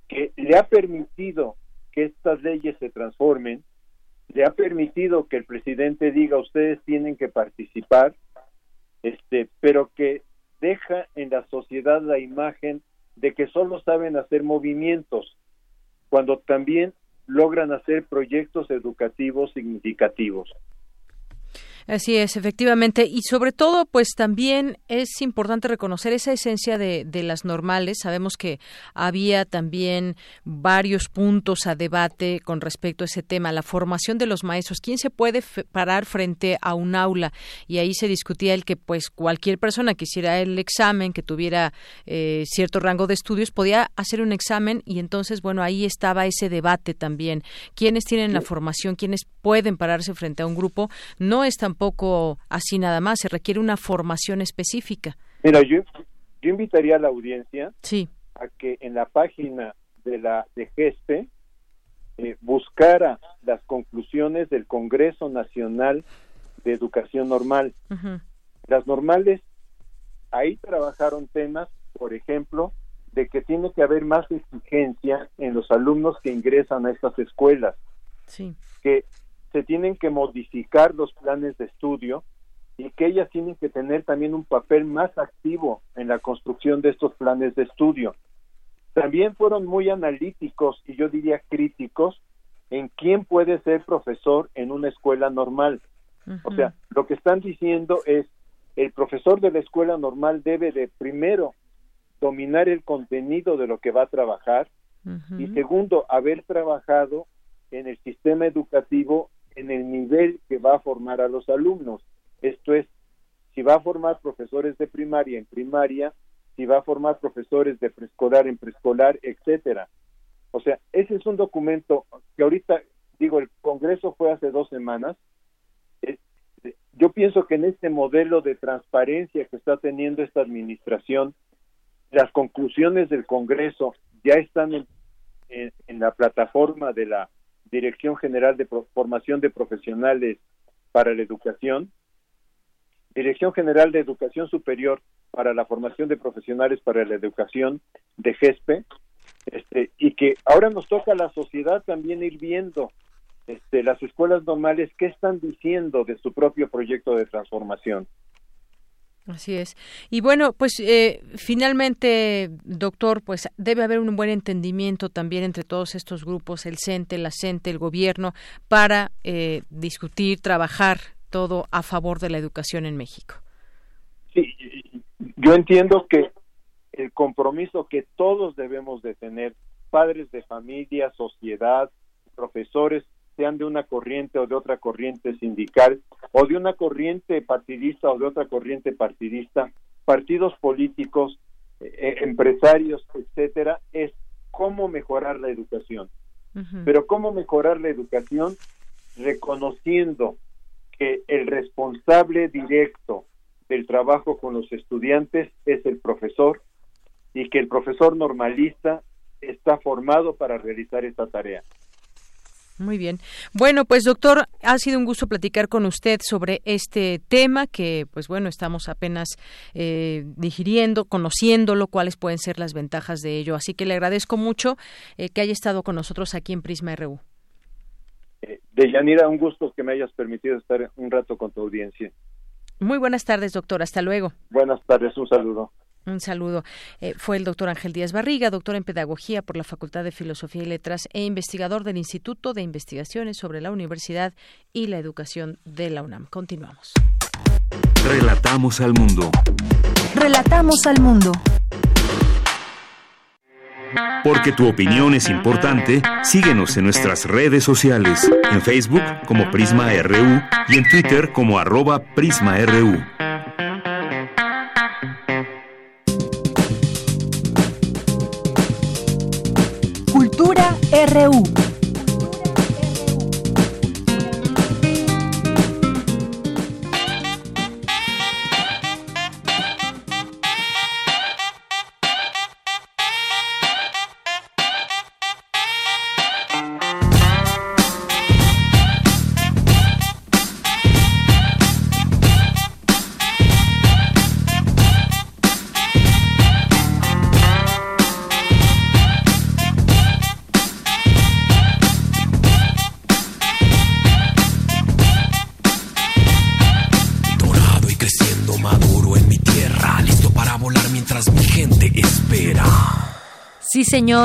que le ha permitido que estas leyes se transformen, le ha permitido que el presidente diga ustedes tienen que participar, este, pero que deja en la sociedad la imagen de que solo saben hacer movimientos, cuando también logran hacer proyectos educativos significativos. Así es, efectivamente. Y sobre todo, pues también es importante reconocer esa esencia de, de, las normales. Sabemos que había también varios puntos a debate con respecto a ese tema, la formación de los maestros. ¿Quién se puede parar frente a un aula? Y ahí se discutía el que pues cualquier persona que hiciera el examen, que tuviera eh, cierto rango de estudios, podía hacer un examen y entonces, bueno, ahí estaba ese debate también. ¿Quiénes tienen la formación? ¿Quiénes pueden pararse frente a un grupo? No es tan tampoco así nada más, se requiere una formación específica. Mira, yo, yo invitaría a la audiencia sí. a que en la página de la de GESPE eh, buscara las conclusiones del Congreso Nacional de Educación Normal. Las normales, ahí trabajaron temas, por ejemplo, de que tiene que haber más exigencia en los alumnos que ingresan a estas escuelas. Sí. Que se tienen que modificar los planes de estudio y que ellas tienen que tener también un papel más activo en la construcción de estos planes de estudio. También fueron muy analíticos y yo diría críticos en quién puede ser profesor en una escuela normal. O sea, lo que están diciendo es el profesor de la escuela normal debe de primero dominar el contenido de lo que va a trabajar y segundo haber trabajado en el sistema educativo en el nivel que va a formar a los alumnos. Esto es, si va a formar profesores de primaria en primaria, si va a formar profesores de preescolar en preescolar, etcétera. O sea, ese es un documento que ahorita, digo, el Congreso fue hace dos semanas. yo pienso que en este modelo de transparencia que está teniendo esta administración, las conclusiones del Congreso ya están en la plataforma de la Dirección General de Formación de Profesionales para la Educación, Dirección General de Educación Superior para la Formación de Profesionales para la Educación de GESPE, este, y que ahora nos toca a la sociedad también ir viendo este, las escuelas normales qué están diciendo de su propio proyecto de transformación. Así es. Y bueno, pues eh, finalmente, doctor, pues debe haber un buen entendimiento también entre todos estos grupos, el CENTE, la CENTE, el gobierno, para eh, discutir, trabajar todo a favor de la educación en México. Sí, yo entiendo que el compromiso que todos debemos de tener, padres de familia, sociedad, profesores, sean de una corriente o de otra corriente sindical, o de una corriente partidista o de otra corriente partidista, partidos políticos, eh, eh, empresarios, etcétera, es cómo mejorar la educación. Pero cómo mejorar la educación reconociendo que el responsable directo del trabajo con los estudiantes es el profesor y que el profesor normalista está formado para realizar esta tarea. Muy bien. Bueno, pues doctor, ha sido un gusto platicar con usted sobre este tema que, pues bueno, estamos apenas eh, digiriendo, conociéndolo, cuáles pueden ser las ventajas de ello. Así que le agradezco mucho eh, que haya estado con nosotros aquí en Prisma RU. Eh, Deyanira, un gusto que me hayas permitido estar un rato con tu audiencia. Muy buenas tardes, doctor. Hasta luego. Buenas tardes, un saludo. Un saludo. Eh, fue el doctor Ángel Díaz Barriga, doctor en Pedagogía por la Facultad de Filosofía y Letras e investigador del Instituto de Investigaciones sobre la Universidad y la Educación de la UNAM. Continuamos. Relatamos al mundo. Relatamos al mundo. Porque tu opinión es importante, síguenos en nuestras redes sociales, en Facebook como Prisma RU y en Twitter como arroba PrismaRU. RU.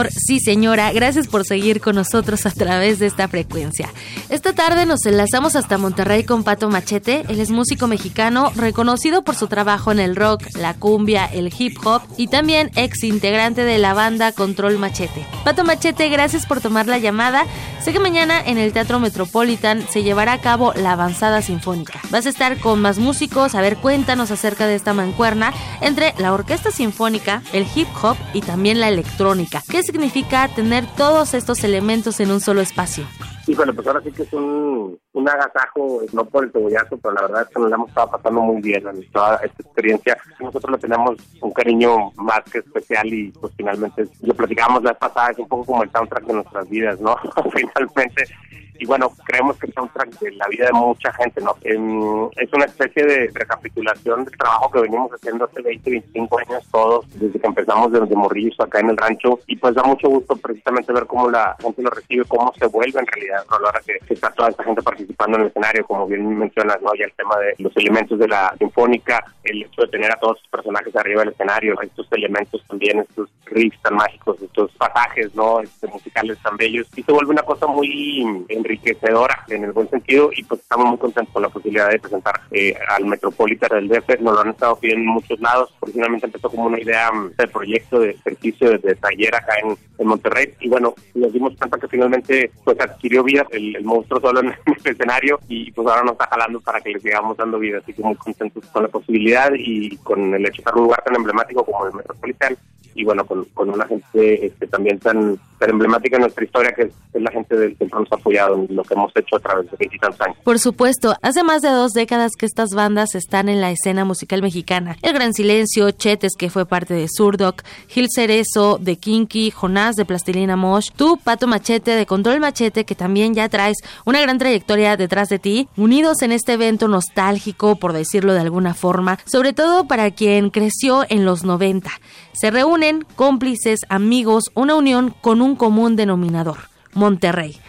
Sí señora, gracias por seguir con nosotros a través de esta frecuencia. Esta tarde nos enlazamos hasta Monterrey con Pato Machete. Él es músico mexicano reconocido por su trabajo en el rock, la cumbia, el hip hop y también ex integrante de la banda Control Machete. Pato Machete, gracias por tomar la llamada. Sé que mañana en el Teatro Metropolitan se llevará a cabo la avanzada sinfónica. Vas a estar con más músicos, a ver, cuéntanos acerca de esta mancuerna entre la orquesta sinfónica, el hip hop y también la electrónica. ¿Qué significa tener todos estos elementos en un solo espacio? Bueno, pues ahora sí que es un, un agasajo, no por el cebollazo, pero la verdad es que nos la hemos estado pasando muy bien en toda esta experiencia. Nosotros le tenemos un cariño más que especial y pues finalmente lo platicábamos la vez pasada, es un poco como el soundtrack de nuestras vidas, ¿no? [LAUGHS] finalmente y bueno, creemos que es un track de la vida de mucha gente, ¿no? es una especie de recapitulación del trabajo que venimos haciendo hace 20, 25 años todos, desde que empezamos desde morrillos acá en el rancho, y pues da mucho gusto precisamente ver cómo la gente lo recibe, cómo se vuelve en realidad, a la hora que, está toda esta gente participando en el escenario, como bien mencionas, ¿no? Ya el tema de los elementos de la sinfónica, el hecho de tener a todos los personajes arriba del escenario, estos elementos también, estos riffs tan mágicos, estos pasajes, ¿no? Este, musicales tan bellos, y se vuelve una cosa muy enriquecedora en el buen sentido y pues estamos muy contentos con la posibilidad de presentar eh, al Metropolitan del DF. Nos lo han estado pidiendo en muchos lados. Originalmente empezó como una idea mm, de proyecto de ejercicio de, taller acá en, Monterrey y bueno, nos dimos cuenta que finalmente pues adquirió vida el, monstruo solo [LAUGHS] en el escenario y pues ahora nos está jalando para que le sigamos dando vida. Así que muy contentos con la posibilidad y con el hecho de estar un lugar tan emblemático como el Metropolitan y bueno, con, una gente este, también tan, emblemática en nuestra historia que es, la gente del que nos ha apoyado lo que hemos hecho a través de 20 años. Por supuesto, hace más de dos décadas que estas bandas están en la escena musical mexicana. El Gran Silencio, Chetes, que fue parte de Surdoc, Gil Cerezo, de Kinky, Jonás de Plastilina Mosh, tú, Pato Machete, de Control Machete, que también ya traes una gran trayectoria detrás de ti, unidos en este evento nostálgico, por decirlo de alguna forma, sobre todo para quien creció en los 90. Se reúnen cómplices, amigos, una unión con un común denominador, Monterrey.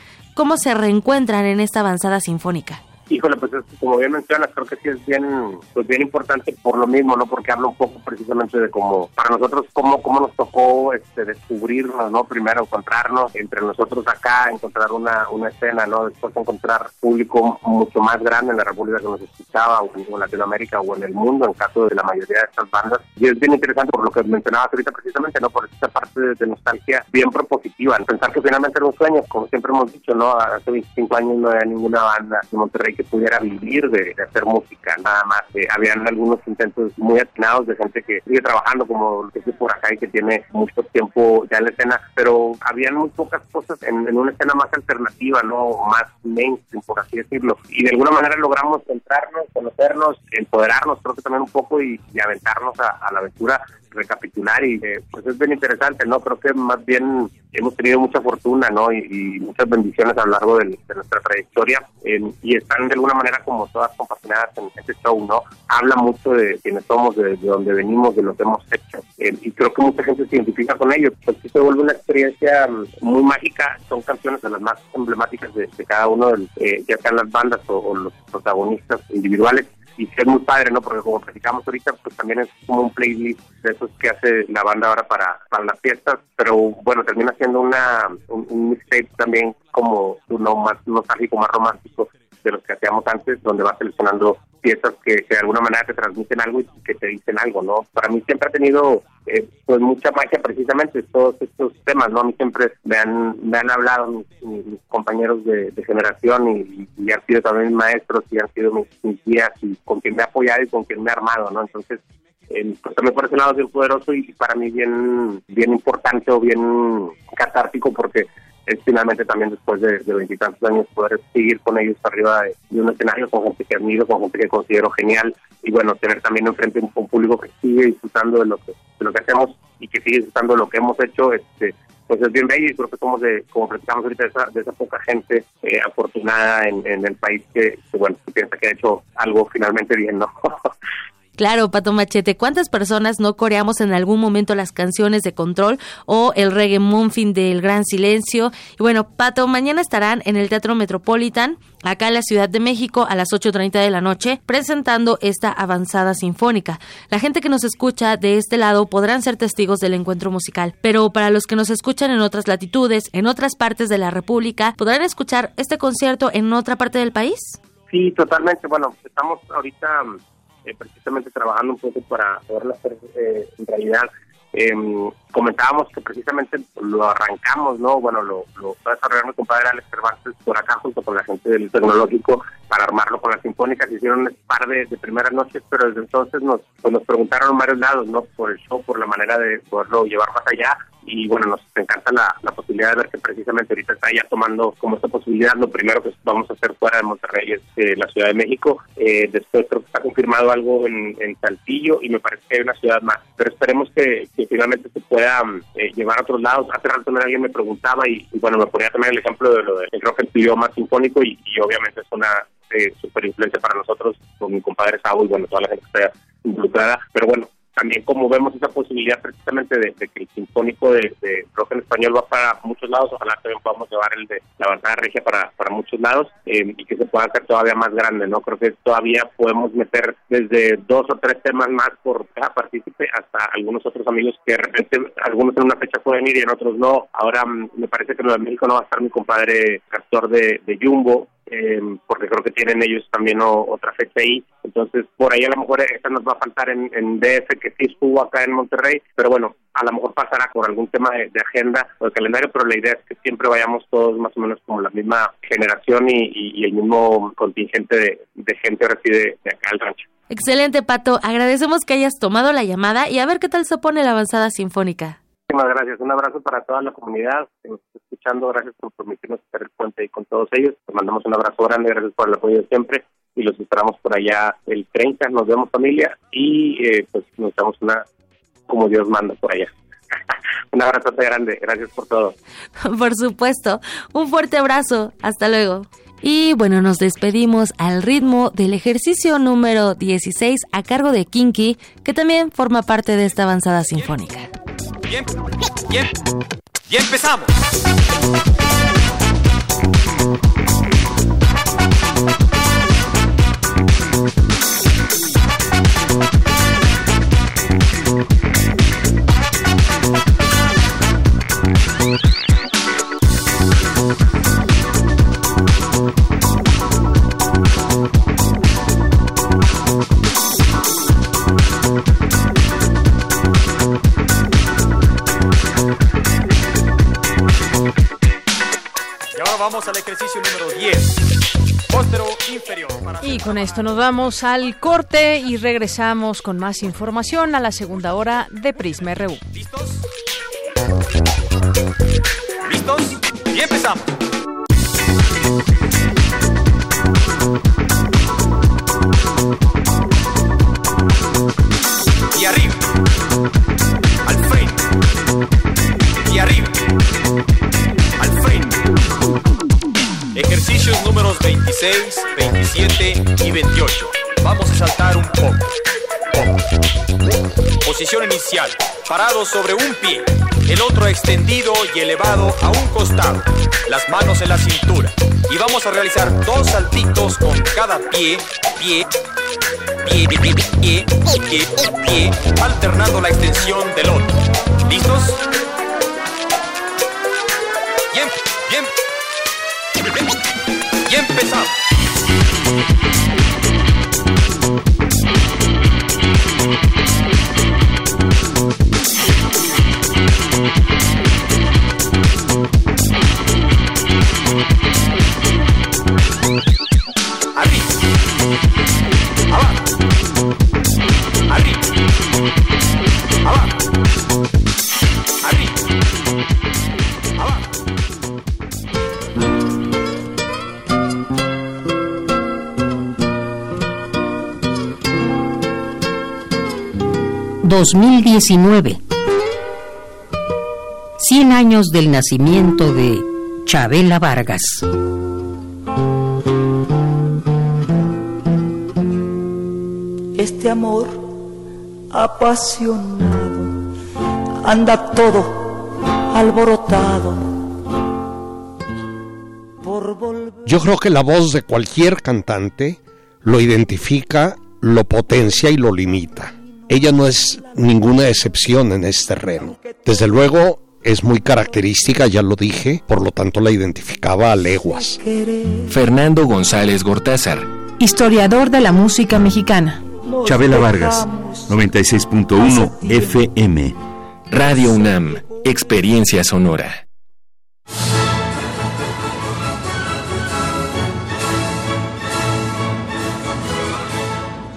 ¿Cómo se reencuentran en esta avanzada sinfónica? Híjole, pues como bien mencionas, creo que sí es bien, pues bien importante por lo mismo, ¿no? Porque habla un poco precisamente de cómo, para nosotros, cómo, cómo nos tocó este, descubrirnos, ¿no? Primero encontrarnos entre nosotros acá, encontrar una, una escena, ¿no? Después encontrar público mucho más grande en la República que nos escuchaba, o en Latinoamérica, o en el mundo, en caso de la mayoría de estas bandas. Y es bien interesante por lo que mencionabas ahorita precisamente, ¿no? Por esta parte de, nostalgia bien propositiva, pensar que finalmente era un sueño, como siempre hemos dicho, ¿no? Hace 25 años no había ninguna banda en Monterrey pudiera vivir de, hacer música, nada más. Habían algunos intentos muy atinados de gente que sigue trabajando como que por acá y que tiene mucho tiempo ya en la escena, pero habían muy pocas cosas en, una escena más alternativa, no más mainstream, por así decirlo. Y de alguna manera logramos centrarnos, conocernos, empoderarnos, creo que también un poco y, aventarnos a, la aventura recapitular y eh, pues es bien interesante, ¿no? Creo que más bien hemos tenido mucha fortuna, ¿no? Y, muchas bendiciones a lo largo de, nuestra trayectoria y están de alguna manera como todas compasionadas en este show, ¿no? Habla mucho de quienes somos, de, donde venimos, de lo que hemos hecho y creo que mucha gente se identifica con ello, pues se vuelve una experiencia mm, muy mágica, son canciones de las más emblemáticas de, cada uno, eh, ya sean las bandas o los protagonistas individuales y es muy padre, ¿no? Porque como platicamos ahorita, pues también es como un playlist de esos que hace la banda ahora para, para las fiestas, pero bueno, termina siendo una un, un mixtape también como uno más nostálgico, más romántico de los que hacíamos antes, donde va seleccionando piezas que, de alguna manera te transmiten algo y que te dicen algo, ¿no? Para mí siempre ha tenido eh, pues mucha magia precisamente todos estos temas, ¿no? A mí siempre me han, me han hablado mis, compañeros de, generación y, han sido también maestros y han sido mis, guías y con quien me ha apoyado y con quien me ha armado, ¿no? Entonces, eh, pues también por ese lado es bien poderoso y para mí bien, bien importante o bien catártico porque es finalmente también después de veintitantos años poder seguir con ellos arriba de, un escenario con gente que admiro, con gente que considero genial y bueno, tener también enfrente un, público que sigue disfrutando de lo que, de lo que hacemos y que sigue disfrutando de lo que hemos hecho, este pues es bien bello y creo que somos de, como platicamos ahorita, de esa, de esa poca gente eh, afortunada en, en, el país que, que, bueno, piensa que ha hecho algo finalmente bien, ¿no? [LAUGHS] Claro, Pato Machete, ¿cuántas personas no coreamos en algún momento las canciones de Control o el reggae Monfin del Gran Silencio? Y bueno, Pato, mañana estarán en el Teatro Metropolitan, acá en la Ciudad de México, a las 8.30 de la noche, presentando esta avanzada sinfónica. La gente que nos escucha de este lado podrán ser testigos del encuentro musical, pero para los que nos escuchan en otras latitudes, en otras partes de la República, ¿podrán escuchar este concierto en otra parte del país? Sí, totalmente. Bueno, estamos ahorita eh, precisamente trabajando un poco para poderlo hacer eh, en realidad. Em, comentábamos que precisamente lo arrancamos, ¿no? Bueno, lo, lo va a desarrollar mi compadre Alex Cervantes por acá junto con la gente del tecnológico para armarlo con las sinfónicas. Hicieron un par de, primeras noches, pero desde entonces nos, pues nos preguntaron en varios lados, ¿no? Por el show, por la manera de poderlo llevar más allá y bueno, nos encanta la, posibilidad de ver que precisamente ahorita está ya tomando como esta posibilidad. Lo primero que vamos a hacer fuera de Monterrey es eh, la Ciudad de México. Eh, después creo que está confirmado algo en, en, Saltillo y me parece que hay una ciudad más. Pero esperemos que, finalmente se pueda eh, llevar a otros lados. Hace rato también alguien me preguntaba y, bueno, me ponía también el ejemplo de lo del rock el idioma sinfónico y, obviamente es una super influencia para nosotros con mi compadre Sabo y bueno, toda la gente que está involucrada. Pero bueno, también como vemos esa posibilidad precisamente de, que el sinfónico de, rock en español va para muchos lados, ojalá también podamos llevar el de la avanzada regia para, para muchos lados eh, y que se pueda hacer todavía más grande, ¿no? Creo que todavía podemos meter desde dos o tres temas más por cada partícipe hasta algunos otros amigos que de repente algunos en una fecha pueden ir y en otros no. Ahora mm, me parece que en Nueva México no va a estar mi compadre Castor de, de Jumbo, eh, porque creo que tienen ellos también otra fecha. Entonces, por ahí a lo mejor esta nos va a faltar en, en DF, que sí estuvo acá en Monterrey, pero bueno, a lo mejor pasará por algún tema de, agenda o de calendario, pero la idea es que siempre vayamos todos más o menos como la misma generación y, el mismo contingente de, gente reside de acá al rancho. Excelente, Pato. Agradecemos que hayas tomado la llamada y a ver qué tal se pone la avanzada sinfónica. Muchísimas gracias. Un abrazo para toda la comunidad que nos está escuchando. Gracias por permitirnos estar el puente ahí con todos ellos. Te mandamos un abrazo grande. Gracias por el apoyo siempre. Y los esperamos por allá el 30. Nos vemos, familia. Y eh, pues nos damos una como Dios manda por allá. [LAUGHS] un abrazo grande. Gracias por todo. [LAUGHS] por supuesto. Un fuerte abrazo. Hasta luego. Y bueno, nos despedimos al ritmo del ejercicio número 16 a cargo de Kinky, que también forma parte de esta avanzada sinfónica. Bien, bien, y empezamos. Vamos al ejercicio número 10. inferior. y con esto nos vamos al corte y regresamos con más información a la segunda hora de Prisma RU. ¿Listos? ¿Listos? Y empezamos. Ejercicios números 26, 27 y 28. Vamos a saltar un poco. Posición inicial. Parado sobre un pie. El otro extendido y elevado a un costado. Las manos en la cintura. Y vamos a realizar dos saltitos con cada pie, pie, pie, pie, pie, pie, pie, alternando la extensión del otro. ¿Listos? ...2019... ...100 años del nacimiento de... ...Chabela Vargas... Este amor apasionado anda todo alborotado. Yo creo que la voz de cualquier cantante lo identifica, lo potencia y lo limita. Ella no es ninguna excepción en este terreno. Desde luego es muy característica, ya lo dije, por lo tanto la identificaba a leguas. Fernando González Gortázar, historiador de la música mexicana. Chabela Vargas, 96.1 FM. Radio UNAM, Experiencia Sonora.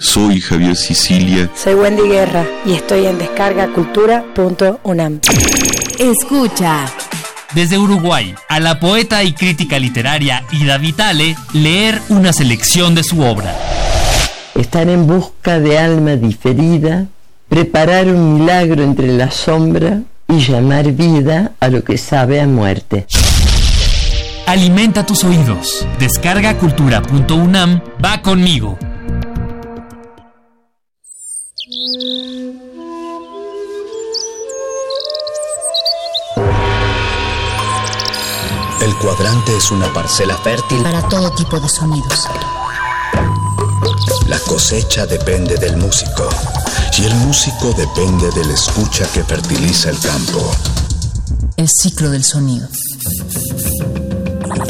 soy Javier Sicilia. Soy Wendy Guerra y estoy en descargacultura.unam. Escucha. Desde Uruguay, a la poeta y crítica literaria Ida Vitale, leer una selección de su obra. Estar en busca de alma diferida, preparar un milagro entre la sombra y llamar vida a lo que sabe a muerte. Alimenta tus oídos. Descargacultura.unam va conmigo. El cuadrante es una parcela fértil para todo tipo de sonidos. La cosecha depende del músico y el músico depende de la escucha que fertiliza el campo. El ciclo del sonido.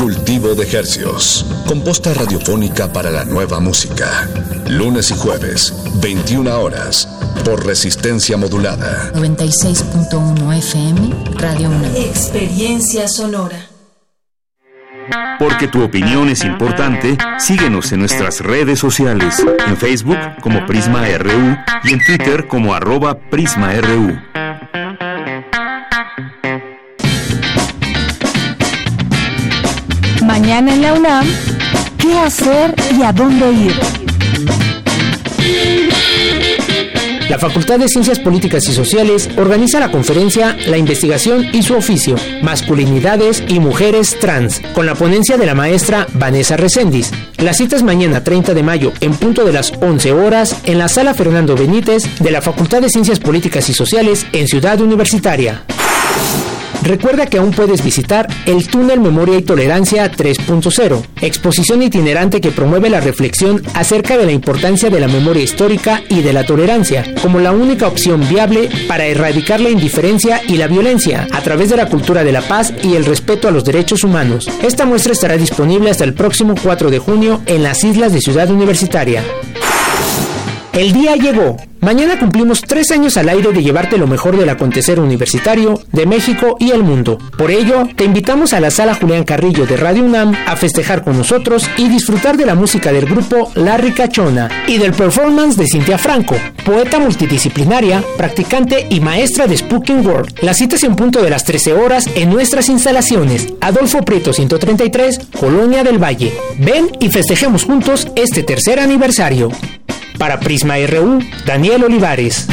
Cultivo de Hercios. Composta radiofónica para la nueva música. Lunes y jueves, 21 horas. Por resistencia modulada. 96.1 FM, Radio 1. Experiencia sonora. Porque tu opinión es importante, síguenos en nuestras redes sociales, en Facebook como Prisma RU y en Twitter como arroba PrismaRU. Mañana en la UNAM, ¿qué hacer y a dónde ir? La Facultad de Ciencias Políticas y Sociales organiza la conferencia La investigación y su oficio, masculinidades y mujeres trans, con la ponencia de la maestra Vanessa Recendis. La cita es mañana 30 de mayo en punto de las 11 horas en la sala Fernando Benítez de la Facultad de Ciencias Políticas y Sociales en Ciudad Universitaria. Recuerda que aún puedes visitar el Túnel Memoria y Tolerancia 3.0, exposición itinerante que promueve la reflexión acerca de la importancia de la memoria histórica y de la tolerancia, como la única opción viable para erradicar la indiferencia y la violencia a través de la cultura de la paz y el respeto a los derechos humanos. Esta muestra estará disponible hasta el próximo 4 de junio en las islas de Ciudad Universitaria. El día llegó. Mañana cumplimos tres años al aire de llevarte lo mejor del acontecer universitario de México y el mundo. Por ello, te invitamos a la sala Julián Carrillo de Radio UNAM a festejar con nosotros y disfrutar de la música del grupo La Ricachona y del performance de Cintia Franco, poeta multidisciplinaria, practicante y maestra de Spooking World. La cita es en punto de las 13 horas en nuestras instalaciones. Adolfo Prieto 133, Colonia del Valle. Ven y festejemos juntos este tercer aniversario. Para Prisma RU, Daniel Olivares.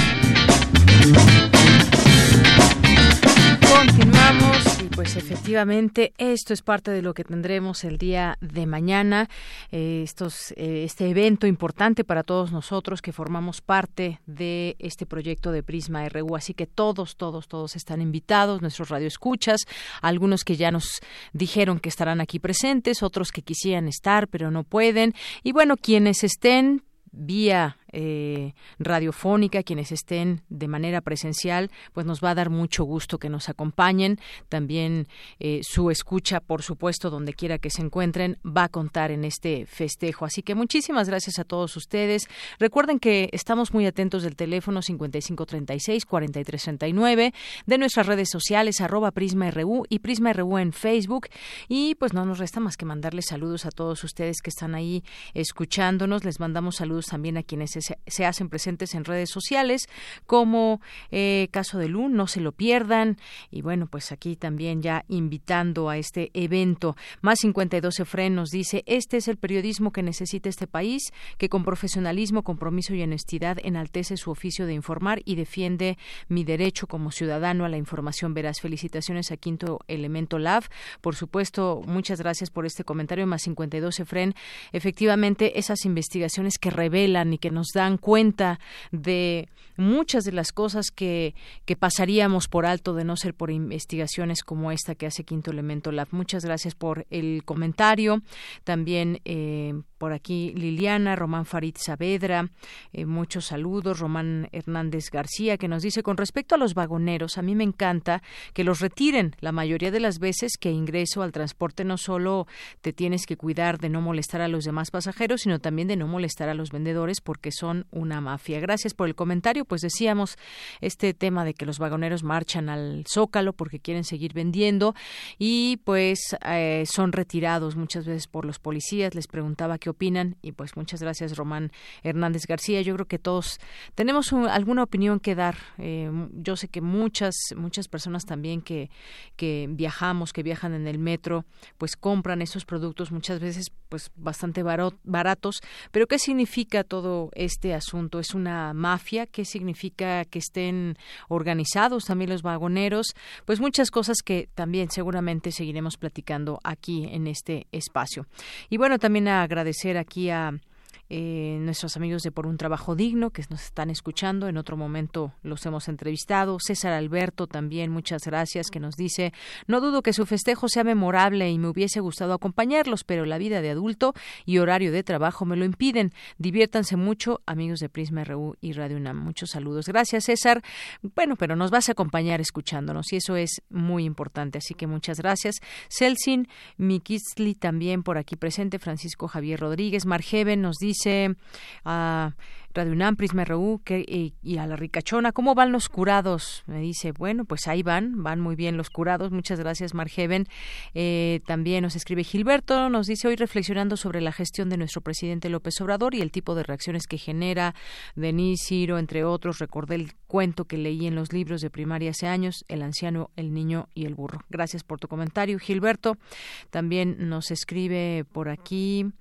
Continuamos y pues efectivamente esto es parte de lo que tendremos el día de mañana. Eh, estos, eh, este evento importante para todos nosotros que formamos parte de este proyecto de Prisma RU. Así que todos, todos, todos están invitados, nuestros radioescuchas, algunos que ya nos dijeron que estarán aquí presentes, otros que quisieran estar pero no pueden. Y bueno, quienes estén vía eh, radiofónica, quienes estén de manera presencial, pues nos va a dar mucho gusto que nos acompañen. También eh, su escucha, por supuesto, donde quiera que se encuentren, va a contar en este festejo. Así que muchísimas gracias a todos ustedes. Recuerden que estamos muy atentos del teléfono 5536-4339, de nuestras redes sociales, arroba Prisma RU y Prisma RU en Facebook. Y pues no nos resta más que mandarles saludos a todos ustedes que están ahí escuchándonos. Les mandamos saludos también a quienes se, hacen presentes en redes sociales, como eh, caso de Lun, no se lo pierdan. Y bueno, pues aquí también ya invitando a este evento. Más 52 Efren nos dice, este es el periodismo que necesita este país, que con profesionalismo, compromiso y honestidad enaltece su oficio de informar y defiende mi derecho como ciudadano a la información veraz. Felicitaciones a Quinto Elemento Lab. Por supuesto, muchas gracias por este comentario. Más 52 Efren. Efectivamente, esas investigaciones que revelan y que nos dan cuenta de muchas de las cosas que, que pasaríamos por alto de no ser por investigaciones como esta que hace Quinto Elemento Lab. Muchas gracias por el comentario. También eh, por aquí Liliana, Román Farid Saavedra, eh, muchos saludos. Román Hernández García que nos dice con respecto a los vagoneros, a mí me encanta que los retiren. La mayoría de las veces que ingreso al transporte no solo te tienes que cuidar de no molestar a los demás pasajeros, sino también de no molestar a los vendedores porque son una mafia. Gracias por el comentario. Pues decíamos este tema de que los vagoneros marchan al zócalo porque quieren seguir vendiendo y pues eh, son retirados muchas veces por los policías. Les preguntaba opinan y pues muchas gracias Román Hernández García. Yo creo que todos tenemos alguna opinión que dar. Eh, yo sé que muchas muchas personas también que que viajamos, que viajan en el metro, pues compran esos productos muchas veces pues bastante baratos. Pero qué significa todo este asunto? ¿Es una mafia? ¿Qué significa que estén organizados también los vagoneros? Pues muchas cosas que también seguramente seguiremos platicando aquí en este espacio. Y bueno, también agradecer aquí a eh, nuestros amigos de Por un Trabajo Digno que nos están escuchando. En otro momento los hemos entrevistado. César Alberto también, muchas gracias, que nos dice, no dudo que su festejo sea memorable y me hubiese gustado acompañarlos, pero la vida de adulto y horario de trabajo me lo impiden. Diviértanse mucho, amigos de Prisma RU y Radio UNAM. Muchos saludos. Gracias, César. Bueno, pero nos vas a acompañar escuchándonos y eso es muy importante, así que muchas gracias. Celsin Mikisli también por aquí presente, Francisco Javier Rodríguez, Margeven nos dice dice a Radio UNAM, Prisma RU que, y, a la ricachona, ¿cómo van los curados? Me dice, bueno, pues ahí van, van muy bien los curados. Muchas gracias, Margeven. Eh, también nos escribe Gilberto, nos dice hoy reflexionando sobre la gestión de nuestro presidente López Obrador y el tipo de reacciones que genera Denis, Ciro, entre otros. Recordé el cuento que leí en los libros de primaria hace años, El anciano, el niño y el burro. Gracias por tu comentario, Gilberto. También nos escribe por aquí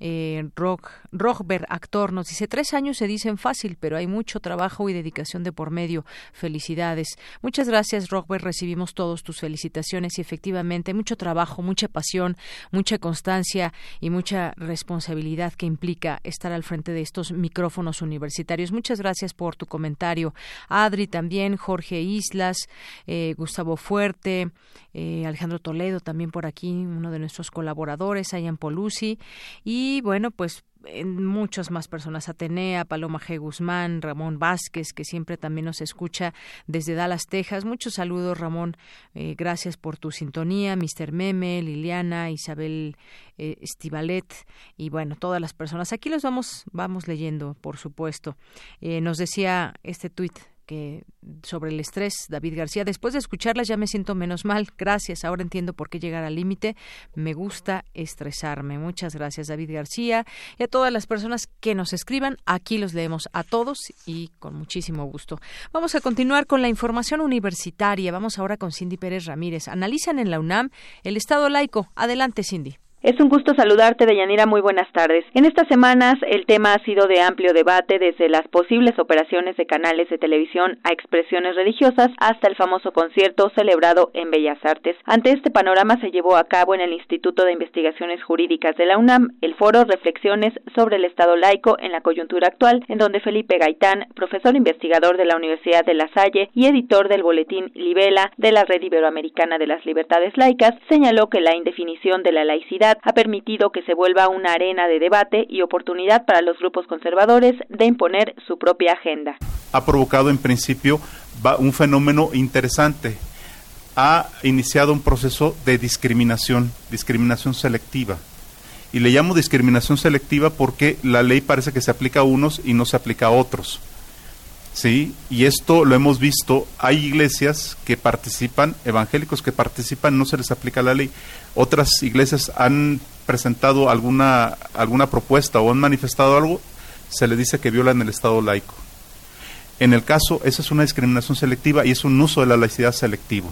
eh, Rock, Rockberg, actor, nos dice, tres años se dicen fácil, pero hay mucho trabajo y dedicación de por medio. Felicidades. Muchas gracias, Rockberg. Recibimos todos tus felicitaciones y efectivamente mucho trabajo, mucha pasión, mucha constancia y mucha responsabilidad que implica estar al frente de estos micrófonos universitarios. Muchas gracias por tu comentario. Adri también, Jorge Islas, eh, Gustavo Fuerte, eh, Alejandro Toledo también por aquí, uno de nuestros colaboradores, Ayan Polusi y y bueno, pues en muchas más personas, Atenea, Paloma G. Guzmán, Ramón Vázquez, que siempre también nos escucha desde Dallas, Texas. Muchos saludos, Ramón. Eh, gracias por tu sintonía. Mr. Meme, Liliana, Isabel eh, Estivalet y bueno, todas las personas. Aquí los vamos, vamos leyendo, por supuesto. Eh, nos decía este tuit que sobre el estrés, David García. Después de escucharlas ya me siento menos mal. Gracias. Ahora entiendo por qué llegar al límite. Me gusta estresarme. Muchas gracias, David García. Y a todas las personas que nos escriban, aquí los leemos a todos y con muchísimo gusto. Vamos a continuar con la información universitaria. Vamos ahora con Cindy Pérez Ramírez. Analizan en la UNAM el Estado laico. Adelante, Cindy. Es un gusto saludarte, Deyanira. Muy buenas tardes. En estas semanas, el tema ha sido de amplio debate, desde las posibles operaciones de canales de televisión a expresiones religiosas hasta el famoso concierto celebrado en Bellas Artes. Ante este panorama, se llevó a cabo en el Instituto de Investigaciones Jurídicas de la UNAM el foro Reflexiones sobre el Estado laico en la coyuntura actual, en donde Felipe Gaitán, profesor investigador de la Universidad de La Salle y editor del boletín Libela de la Red Iberoamericana de las Libertades Laicas, señaló que la indefinición de la laicidad ha permitido que se vuelva una arena de debate y oportunidad para los grupos conservadores de imponer su propia agenda. Ha provocado en principio un fenómeno interesante. Ha iniciado un proceso de discriminación, discriminación selectiva. Y le llamo discriminación selectiva porque la ley parece que se aplica a unos y no se aplica a otros. ¿Sí? Y esto lo hemos visto, hay iglesias que participan, evangélicos que participan, no se les aplica la ley. Otras iglesias han presentado alguna, alguna propuesta o han manifestado algo, se le dice que violan el Estado laico. En el caso, esa es una discriminación selectiva y es un uso de la laicidad selectivo.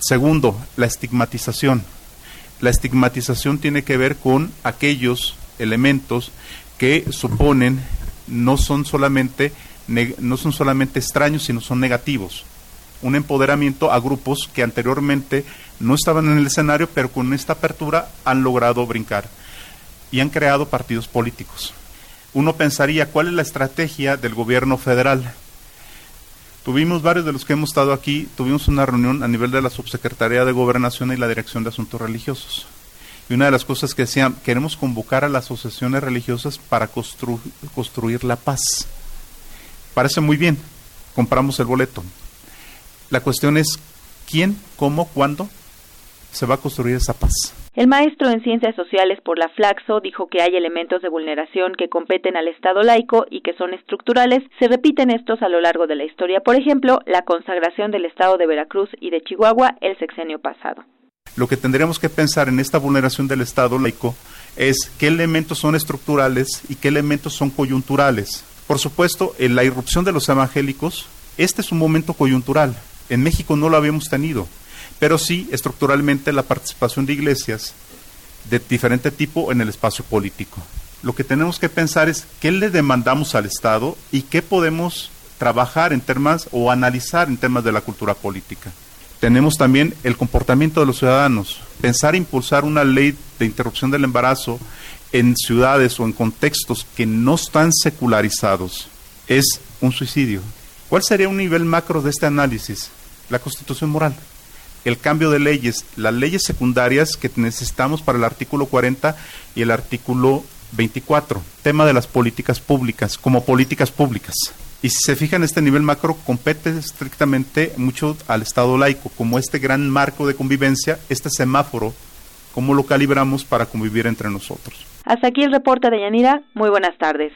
Segundo, la estigmatización. La estigmatización tiene que ver con aquellos elementos que suponen no son solamente no son solamente extraños, sino son negativos. Un empoderamiento a grupos que anteriormente no estaban en el escenario, pero con esta apertura han logrado brincar y han creado partidos políticos. Uno pensaría, ¿cuál es la estrategia del gobierno federal? Tuvimos varios de los que hemos estado aquí, tuvimos una reunión a nivel de la Subsecretaría de Gobernación y la Dirección de Asuntos Religiosos. Y una de las cosas que decían, queremos convocar a las asociaciones religiosas para construir la paz. Parece muy bien, compramos el boleto. La cuestión es quién, cómo, cuándo se va a construir esa paz. El maestro en Ciencias Sociales por la Flaxo dijo que hay elementos de vulneración que competen al Estado laico y que son estructurales. Se repiten estos a lo largo de la historia. Por ejemplo, la consagración del Estado de Veracruz y de Chihuahua el sexenio pasado. Lo que tendríamos que pensar en esta vulneración del Estado laico es qué elementos son estructurales y qué elementos son coyunturales. Por supuesto, en la irrupción de los evangélicos, este es un momento coyuntural. En México no lo habíamos tenido, pero sí estructuralmente la participación de iglesias de diferente tipo en el espacio político. Lo que tenemos que pensar es qué le demandamos al Estado y qué podemos trabajar en temas o analizar en temas de la cultura política. Tenemos también el comportamiento de los ciudadanos. Pensar e impulsar una ley de interrupción del embarazo en ciudades o en contextos que no están secularizados es un suicidio. ¿Cuál sería un nivel macro de este análisis? La constitución moral. El cambio de leyes, las leyes secundarias que necesitamos para el artículo 40 y el artículo 24, tema de las políticas públicas, como políticas públicas. Y si se fijan, este nivel macro compete estrictamente mucho al Estado laico, como este gran marco de convivencia, este semáforo, cómo lo calibramos para convivir entre nosotros. Hasta aquí el reporte de Yanira. Muy buenas tardes.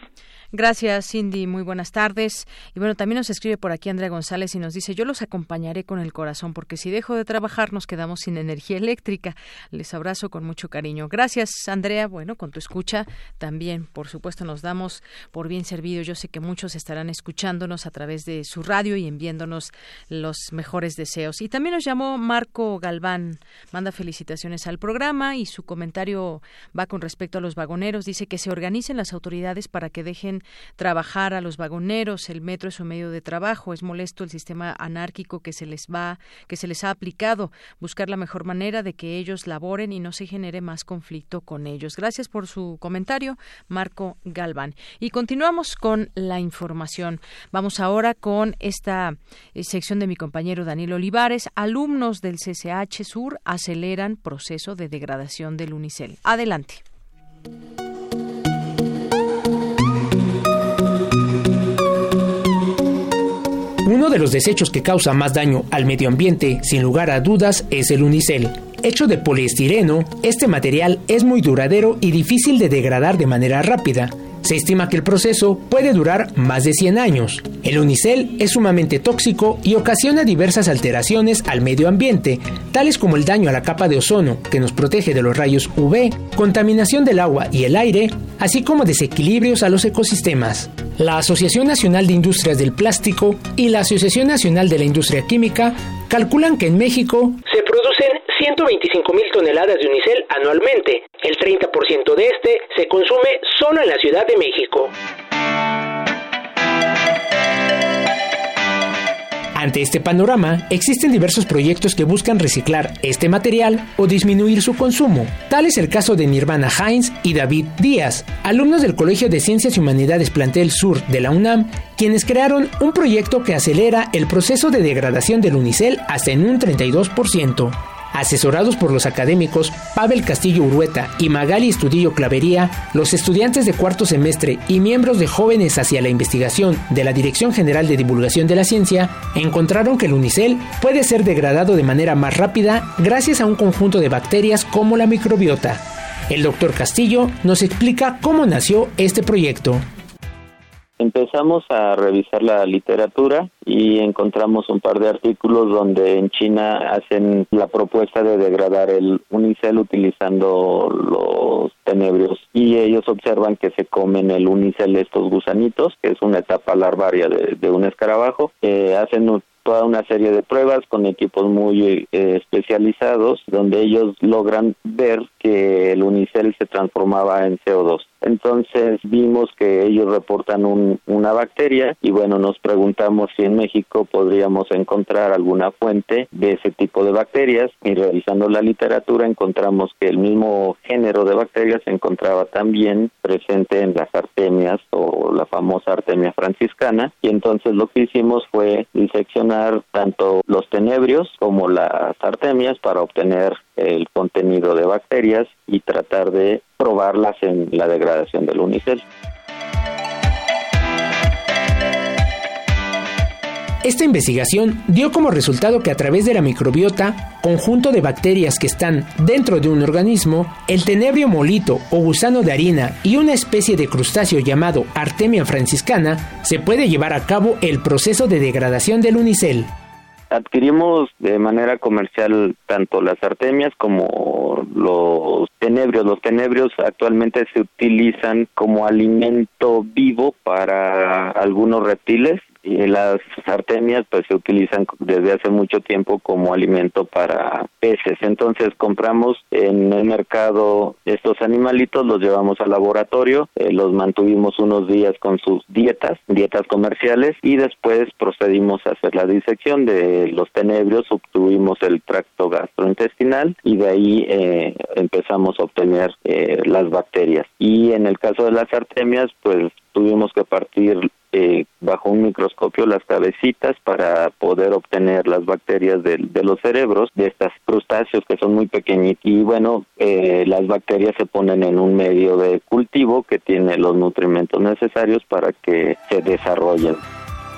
Gracias, Cindy. Muy buenas tardes. Y bueno, también nos escribe por aquí Andrea González y nos dice, yo los acompañaré con el corazón porque si dejo de trabajar nos quedamos sin energía eléctrica. Les abrazo con mucho cariño. Gracias, Andrea. Bueno, con tu escucha también, por supuesto, nos damos por bien servido. Yo sé que muchos estarán escuchándonos a través de su radio y enviándonos los mejores deseos. Y también nos llamó Marco Galván. Manda felicitaciones al programa y su comentario va con respecto a los vagoneros. Dice que se organicen las autoridades para que dejen trabajar a los vagoneros, el metro es un medio de trabajo, es molesto el sistema anárquico que se les va, que se les ha aplicado, buscar la mejor manera de que ellos laboren y no se genere más conflicto con ellos. Gracias por su comentario, Marco Galván. Y continuamos con la información. Vamos ahora con esta eh, sección de mi compañero Daniel Olivares. Alumnos del CCH Sur aceleran proceso de degradación del Unicel. Adelante. Uno de los desechos que causa más daño al medio ambiente, sin lugar a dudas, es el unicel. Hecho de poliestireno, este material es muy duradero y difícil de degradar de manera rápida. Se estima que el proceso puede durar más de 100 años. El unicel es sumamente tóxico y ocasiona diversas alteraciones al medio ambiente, tales como el daño a la capa de ozono, que nos protege de los rayos UV, contaminación del agua y el aire, así como desequilibrios a los ecosistemas. La Asociación Nacional de Industrias del Plástico y la Asociación Nacional de la Industria Química calculan que en México se producen 125 mil toneladas de unicel anualmente. El 30% de este se consume solo en la Ciudad de México. Ante este panorama, existen diversos proyectos que buscan reciclar este material o disminuir su consumo. Tal es el caso de Nirvana Hines y David Díaz, alumnos del Colegio de Ciencias y Humanidades Plantel Sur de la UNAM, quienes crearon un proyecto que acelera el proceso de degradación del unicel hasta en un 32%. Asesorados por los académicos Pavel Castillo Urueta y Magali Estudillo Clavería, los estudiantes de cuarto semestre y miembros de Jóvenes hacia la Investigación de la Dirección General de Divulgación de la Ciencia encontraron que el unicel puede ser degradado de manera más rápida gracias a un conjunto de bacterias como la microbiota. El doctor Castillo nos explica cómo nació este proyecto. Empezamos a revisar la literatura y encontramos un par de artículos donde en China hacen la propuesta de degradar el unicel utilizando los tenebrios y ellos observan que se comen el unicel estos gusanitos, que es una etapa larvaria de, un escarabajo, eh, hacen toda una serie de pruebas con equipos muy eh, especializados donde ellos logran ver que el unicel se transformaba en CO2. Entonces vimos que ellos reportan una bacteria y bueno, nos preguntamos si en México podríamos encontrar alguna fuente de ese tipo de bacterias y revisando la literatura encontramos que el mismo género de bacterias se encontraba también presente en las artemias o la famosa artemia franciscana y entonces lo que hicimos fue diseccionar tanto los tenebrios como las artemias para obtener el contenido de bacterias y tratar de probarlas en la degradación del unicel. Esta investigación dio como resultado que a través de la microbiota, conjunto de bacterias que están dentro de un organismo, el tenebrio molito o gusano de harina y una especie de crustáceo llamado Artemia franciscana, se puede llevar a cabo el proceso de degradación del unicel. Adquirimos de manera comercial tanto las artemias como los tenebrios. Los tenebrios actualmente se utilizan como alimento vivo para algunos reptiles Y las artemias pues se utilizan desde hace mucho tiempo como alimento para peces. Entonces compramos en el mercado estos animalitos, los llevamos al laboratorio, eh, los mantuvimos unos días con sus dietas, dietas comerciales y después procedimos a hacer la disección de los tenebrios, obtuvimos el tracto gastrointestinal y de ahí eh, empezamos a obtener eh, las bacterias. Y en el caso de las artemias, pues tuvimos que partir eh, bajo un microscopio las cabecitas para poder obtener las bacterias de, los cerebros de estas crustáceos que son muy pequeñitos y bueno eh, las bacterias se ponen en un medio de cultivo que tiene los nutrimentos necesarios para que se desarrollen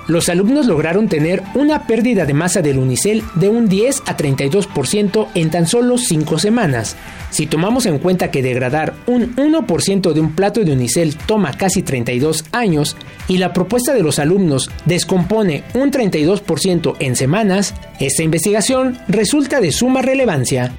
los alumnos lograron tener una pérdida de masa del unicel de un 10 a 32% en tan solo 5 semanas. Si tomamos en cuenta que degradar un 1% de un plato de unicel toma casi 32 años y la propuesta de los alumnos descompone un 32% en semanas, esta investigación resulta de suma relevancia.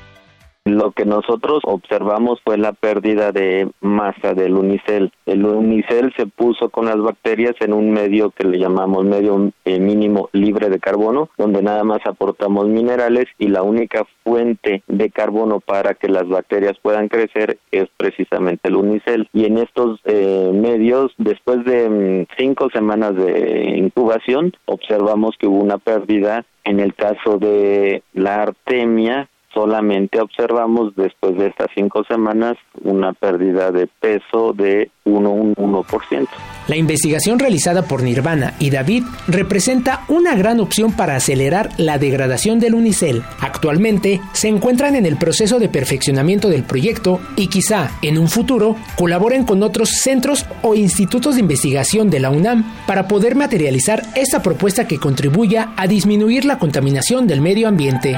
Lo que nosotros observamos fue la pérdida de masa del unicel. El unicel se puso con las bacterias en un medio que le llamamos medio eh, mínimo libre de carbono, donde nada más aportamos minerales y la única fuente de carbono para que las bacterias puedan crecer es precisamente el unicel. Y en estos eh, medios, después de mm, cinco semanas de incubación, observamos que hubo una pérdida en el caso de la artemia solamente observamos después de estas cinco semanas una pérdida de peso de 1,1%. La investigación realizada por Nirvana y David representa una gran opción para acelerar la degradación del unicel. Actualmente se encuentran en el proceso de perfeccionamiento del proyecto y quizá en un futuro colaboren con otros centros o institutos de investigación de la UNAM para poder materializar esta propuesta que contribuya a disminuir la contaminación del medio ambiente.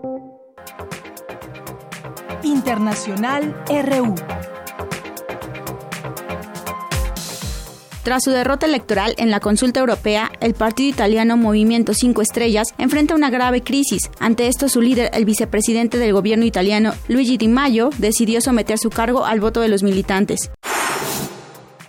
Internacional RU. Tras su derrota electoral en la consulta europea, el partido italiano Movimiento 5 Estrellas enfrenta una grave crisis. Ante esto, su líder, el vicepresidente del gobierno italiano, Luigi Di Maio, decidió someter su cargo al voto de los militantes.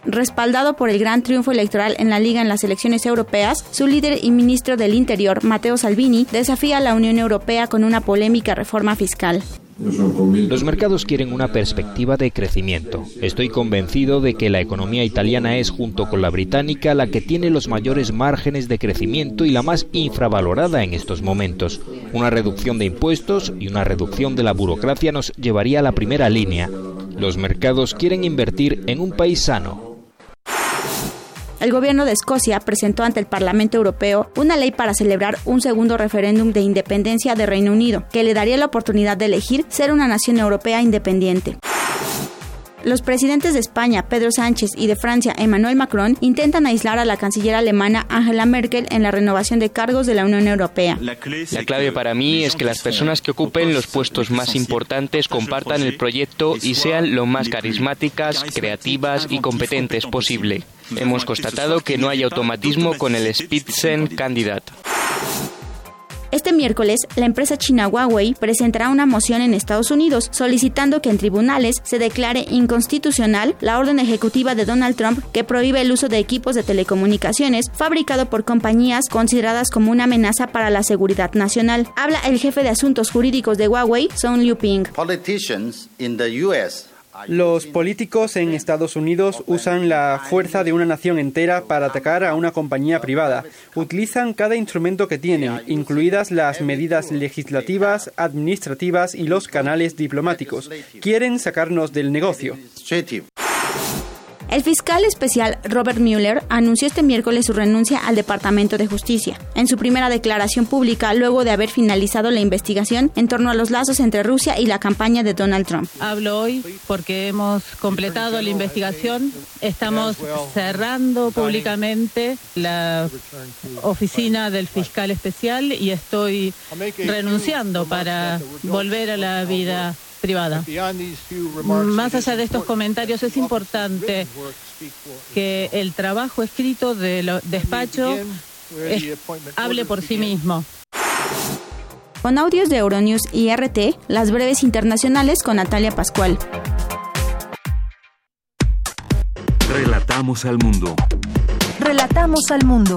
Respaldado por el gran triunfo electoral en la Liga en las elecciones europeas, su líder y ministro del Interior, Matteo Salvini, desafía a la Unión Europea con una polémica reforma fiscal. Los mercados quieren una perspectiva de crecimiento. Estoy convencido de que la economía italiana es, junto con la británica, la que tiene los mayores márgenes de crecimiento y la más infravalorada en estos momentos. Una reducción de impuestos y una reducción de la burocracia nos llevaría a la primera línea. Los mercados quieren invertir en un país sano, el gobierno de Escocia presentó ante el Parlamento Europeo una ley para celebrar un segundo referéndum de independencia de Reino Unido, que le daría la oportunidad de elegir ser una nación europea independiente. Los presidentes de España, Pedro Sánchez, y de Francia, Emmanuel Macron, intentan aislar a la canciller alemana Angela Merkel en la renovación de cargos de la Unión Europea. La clave para mí es que las personas que ocupen los puestos más importantes compartan el proyecto y sean lo más carismáticas, creativas y competentes posible. Hemos constatado que no hay automatismo con el Spitzenkandidat. Este miércoles, la empresa china Huawei presentará una moción en Estados Unidos solicitando que en tribunales se declare inconstitucional la orden ejecutiva de Donald Trump que prohíbe el uso de equipos de telecomunicaciones fabricado por compañías consideradas como una amenaza para la seguridad nacional. Habla el jefe de asuntos jurídicos de Huawei, Song Liuping. Politicians in the US los políticos en Estados Unidos usan la fuerza de una nación entera para atacar a una compañía privada. Utilizan cada instrumento que tienen, incluidas las medidas legislativas, administrativas y los canales diplomáticos. Quieren sacarnos del negocio. El fiscal especial Robert Mueller anunció este miércoles su renuncia al Departamento de Justicia, en su primera declaración pública luego de haber finalizado la investigación en torno a los lazos entre Rusia y la campaña de Donald Trump. Hablo hoy porque hemos completado la investigación, estamos cerrando públicamente la oficina del fiscal especial y estoy renunciando para volver a la vida privada. Más allá de estos comentarios, es importante que el trabajo escrito del despacho hable por sí mismo. Con audios de Euronews y RT, las breves internacionales con Natalia Pascual. Relatamos al mundo. Relatamos al mundo.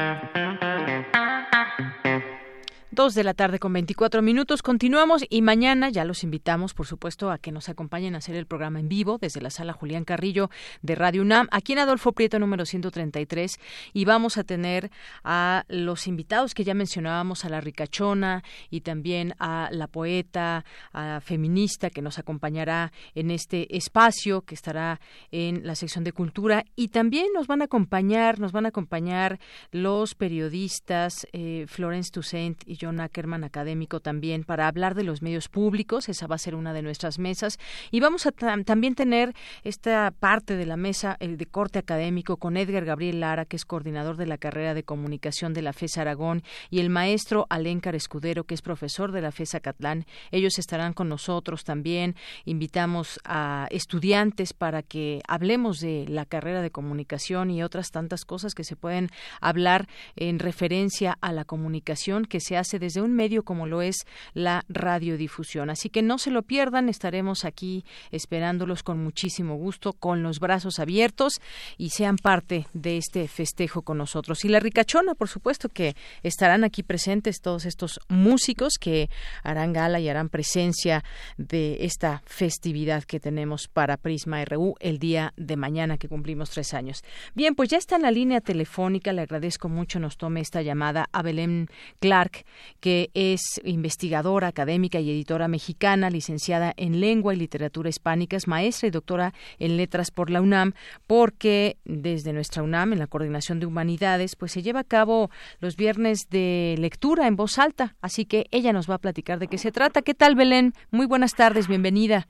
Dos de la tarde con 24 minutos. Continuamos y mañana ya los invitamos, por supuesto, a que nos acompañen a hacer el programa en vivo desde la sala Julián Carrillo de Radio UNAM, aquí en Adolfo Prieto número 133. Y vamos a tener a los invitados que ya mencionábamos, a la ricachona y también a la poeta, a la feminista que nos acompañará en este espacio que estará en la sección de cultura. Y también nos van a acompañar, nos van a acompañar los periodistas eh, Florence Toussaint y John Ackerman, académico también, para hablar de los medios públicos. Esa va a ser una de nuestras mesas. Y vamos a también tener esta parte de la mesa, el de corte académico, con Edgar Gabriel Lara, que es coordinador de la carrera de comunicación de la FES Aragón, y el maestro Alencar Escudero, que es profesor de la FES Acatlán. Ellos estarán con nosotros también. Invitamos a estudiantes para que hablemos de la carrera de comunicación y otras tantas cosas que se pueden hablar en referencia a la comunicación que se hace desde un medio como lo es la radiodifusión. Así que no se lo pierdan, estaremos aquí esperándolos con muchísimo gusto, con los brazos abiertos y sean parte de este festejo con nosotros. Y la ricachona, por supuesto, que estarán aquí presentes todos estos músicos que harán gala y harán presencia de esta festividad que tenemos para Prisma RU el día de mañana que cumplimos tres años. Bien, pues ya está en la línea telefónica, le agradezco mucho, nos tome esta llamada a Belén Clark, que es investigadora académica y editora mexicana, licenciada en Lengua y Literatura Hispánicas, maestra y doctora en Letras por la UNAM, porque desde nuestra UNAM, en la Coordinación de Humanidades, pues se lleva a cabo los viernes de lectura en voz alta, así que ella nos va a platicar de qué se trata. ¿Qué tal, Belén? Muy buenas tardes, bienvenida.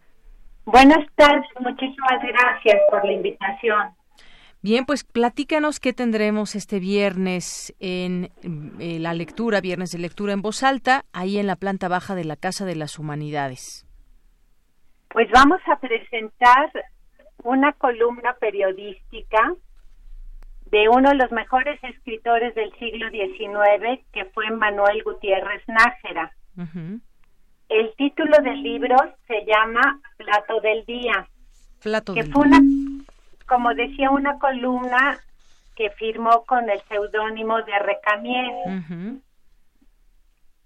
Buenas tardes, muchísimas gracias por la invitación. Bien, pues platícanos qué tendremos este viernes en eh, la lectura, viernes de lectura en voz alta, ahí en la planta baja de la Casa de las Humanidades. Pues vamos a presentar una columna periodística de uno de los mejores escritores del siglo XIX, que fue Manuel Gutiérrez Nájera. El título del libro se llama Plato del Día. Plato que del fue Día. una como decía, una columna que firmó con el seudónimo de Recamier.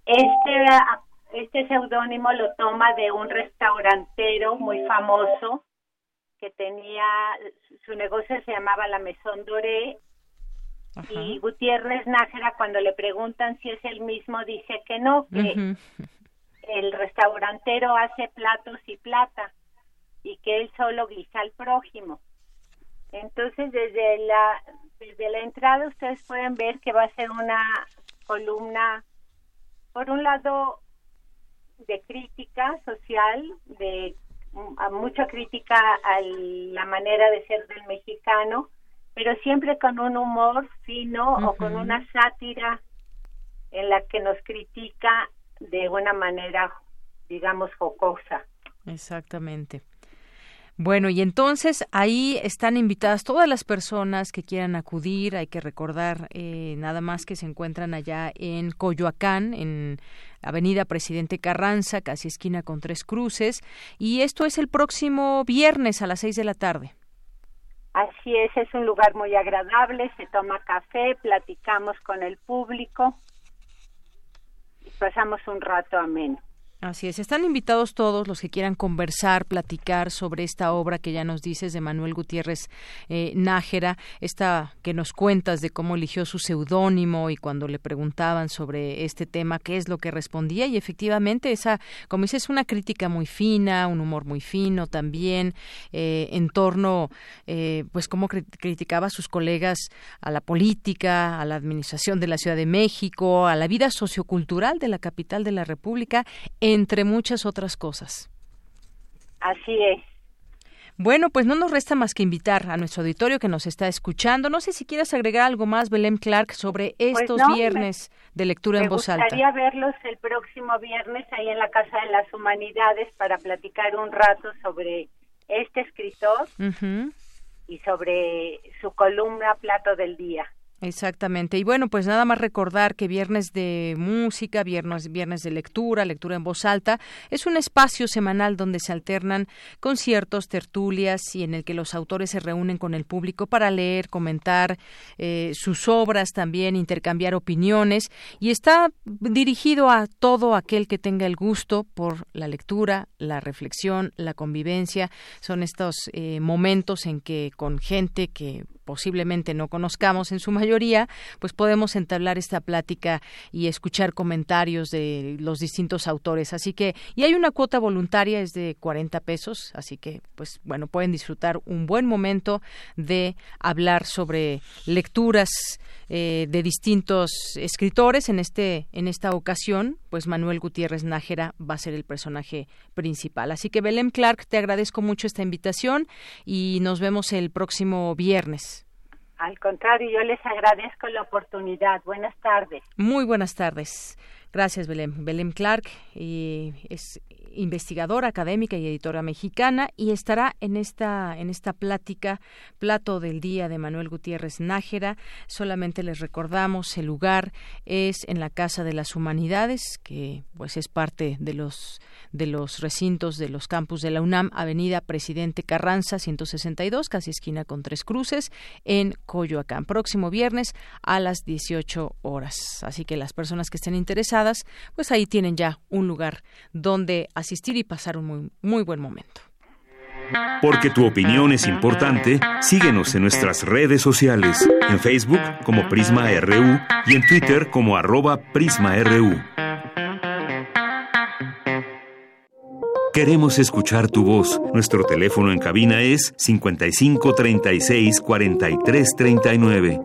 Este, este seudónimo lo toma de un restaurantero muy famoso que tenía, su negocio se llamaba La Maison Doré y Gutiérrez Nájera cuando le preguntan si es el mismo dice que no, que el restaurantero hace platos y plata y que él solo guisa al prójimo. Entonces, desde la, desde la entrada ustedes pueden ver que va a ser una columna, por un lado, de crítica social, de a mucha crítica a la manera de ser del mexicano, pero siempre con un humor fino o con una sátira en la que nos critica de una manera, digamos, jocosa. Exactamente. Bueno, y entonces ahí están invitadas todas las personas que quieran acudir. Hay que recordar eh, nada más que se encuentran allá en Coyoacán, en Avenida Presidente Carranza, casi esquina con Tres Cruces. Y esto es el próximo viernes a las seis de la tarde. Así es, es un lugar muy agradable, se toma café, platicamos con el público y pasamos un rato ameno. Así es, están invitados todos los que quieran conversar, platicar sobre esta obra que ya nos dices de Manuel Gutiérrez eh, Nájera, esta que nos cuentas de cómo eligió su seudónimo y cuando le preguntaban sobre este tema, qué es lo que respondía. Y efectivamente esa, como dices, una crítica muy fina, un humor muy fino también eh, en torno, eh, pues cómo criticaba a sus colegas a la política, a la administración de la Ciudad de México, a la vida sociocultural de la capital de la República entre muchas otras cosas. Así es. Bueno, pues no nos resta más que invitar a nuestro auditorio que nos está escuchando. No sé si quieres agregar algo más, Belén Clark, sobre pues estos viernes de lectura en voz alta. Me gustaría verlos el próximo viernes ahí en la Casa de las Humanidades para platicar un rato sobre este escritor y sobre su columna Plato del Día. Exactamente. Y bueno, pues nada más recordar que viernes de música, viernes, viernes de lectura, lectura en voz alta, es un espacio semanal donde se alternan conciertos, tertulias y en el que los autores se reúnen con el público para leer, comentar eh, sus obras también, intercambiar opiniones y está dirigido a todo aquel que tenga el gusto por la lectura, la reflexión, la convivencia. Son estos eh, momentos en que con gente que posiblemente no conozcamos en su mayoría, pues podemos entablar esta plática y escuchar comentarios de los distintos autores. Así que, y hay una cuota voluntaria, es de 40 pesos, así que, pues bueno, pueden disfrutar un buen momento de hablar sobre lecturas eh, de distintos escritores. En, este, en esta ocasión, pues Manuel Gutiérrez Nájera va a ser el personaje principal. Así que Belém Clark, te agradezco mucho esta invitación y nos vemos el próximo viernes. Al contrario, yo les agradezco la oportunidad. Buenas tardes. Muy buenas tardes. Gracias, Belém. Belém Clark y es investigadora académica y editora mexicana y estará en esta en esta plática plato del día de Manuel Gutiérrez Nájera. Solamente les recordamos el lugar es en la Casa de las Humanidades, que pues es parte de los de los recintos de los campus de la UNAM, Avenida Presidente Carranza 162, casi esquina con Tres Cruces, en Coyoacán. Próximo viernes a las 18 horas. Así que las personas que estén interesadas, pues ahí tienen ya un lugar donde asistir y pasar un muy, muy buen momento. Porque tu opinión es importante, síguenos en nuestras redes sociales, en Facebook como Prisma RU y en Twitter como arroba PrismaRU. Queremos escuchar tu voz. Nuestro teléfono en cabina es 55 36 43 39.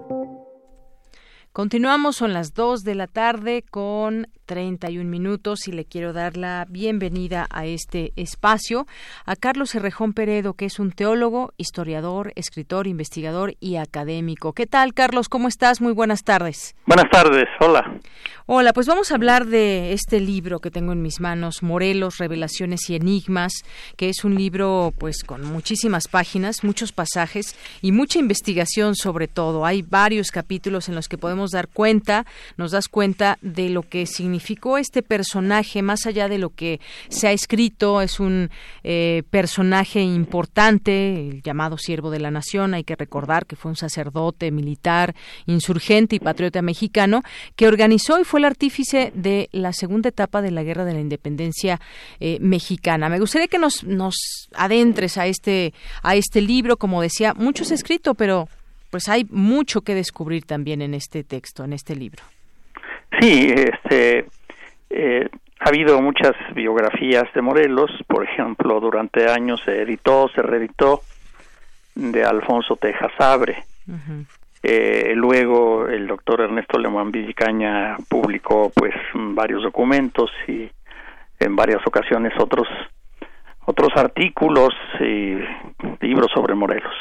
Continuamos, son las 2 de la tarde con 31 minutos y le quiero dar la bienvenida a este espacio a Carlos Herrejón Peredo, que es un teólogo, historiador, escritor, investigador y académico. ¿Qué tal, Carlos? ¿Cómo estás? Muy buenas tardes. Buenas tardes, hola. Hola, pues vamos a hablar de este libro que tengo en mis manos, Morelos, Revelaciones y Enigmas, que es un libro pues con muchísimas páginas, muchos pasajes y mucha investigación sobre todo. Hay varios capítulos en los que podemos dar cuenta, nos das cuenta de lo que significa este personaje, más allá de lo que se ha escrito, es un eh, personaje importante, el llamado siervo de la nación, hay que recordar que fue un sacerdote militar, insurgente y patriota mexicano, que organizó y fue el artífice de la segunda etapa de la Guerra de la Independencia eh, mexicana. Me gustaría que nos, nos adentres a este, a este libro, como decía, mucho se ha escrito, pero pues hay mucho que descubrir también en este texto, en este libro. Sí, este, eh, ha habido muchas biografías de Morelos, por ejemplo, durante años se editó, se reeditó de Alfonso Tejasabre. eh, luego el doctor Ernesto Lemuán Villicaña publicó pues varios documentos y en varias ocasiones otros otros artículos y libros sobre Morelos.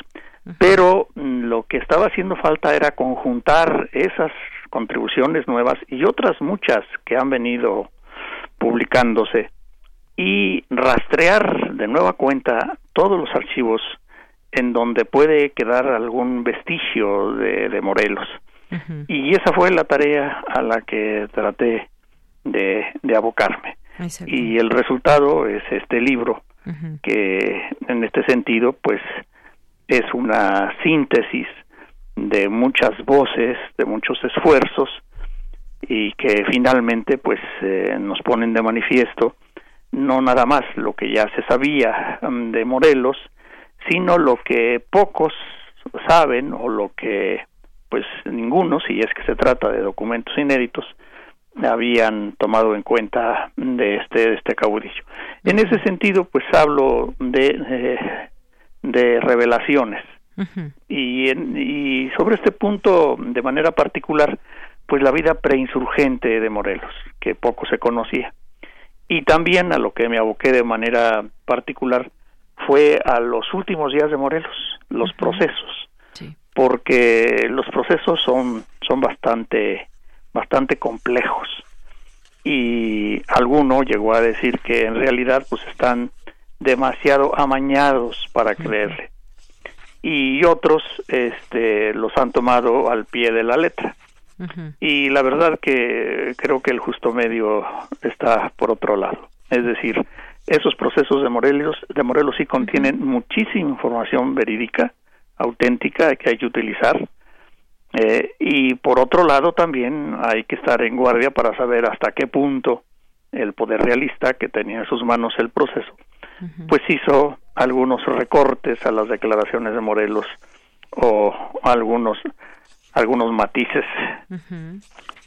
Pero lo que estaba haciendo falta era conjuntar esas contribuciones nuevas y otras muchas que han venido publicándose y rastrear de nueva cuenta todos los archivos en donde puede quedar algún vestigio de, Morelos. Y esa fue la tarea a la que traté de, abocarme. Y el resultado es este libro, que en este sentido, pues, es una síntesis de muchas voces, de muchos esfuerzos y que finalmente pues eh, nos ponen de manifiesto no nada más lo que ya se sabía mm, de Morelos, sino lo que pocos saben o lo que pues ninguno, si es que se trata de documentos inéditos, habían tomado en cuenta de este, de este caudillo. En ese sentido, pues hablo de, de, revelaciones. Y, y sobre este punto, de manera particular, pues la vida preinsurgente de Morelos, que poco se conocía. Y también a lo que me aboqué de manera particular fue a los últimos días de Morelos, los procesos, porque los procesos son, son bastante, bastante complejos. Y alguno llegó a decir que en realidad pues están demasiado amañados para creerle y otros este los han tomado al pie de la letra. Y la verdad que creo que el justo medio está por otro lado. Es decir esos procesos de Morelos, de Morelos sí contienen muchísima información verídica, auténtica que hay que utilizar. Eh, y por otro lado también hay que estar en guardia para saber hasta qué punto el poder realista que tenía en sus manos el proceso, pues hizo algunos recortes a las declaraciones de Morelos o algunos algunos matices.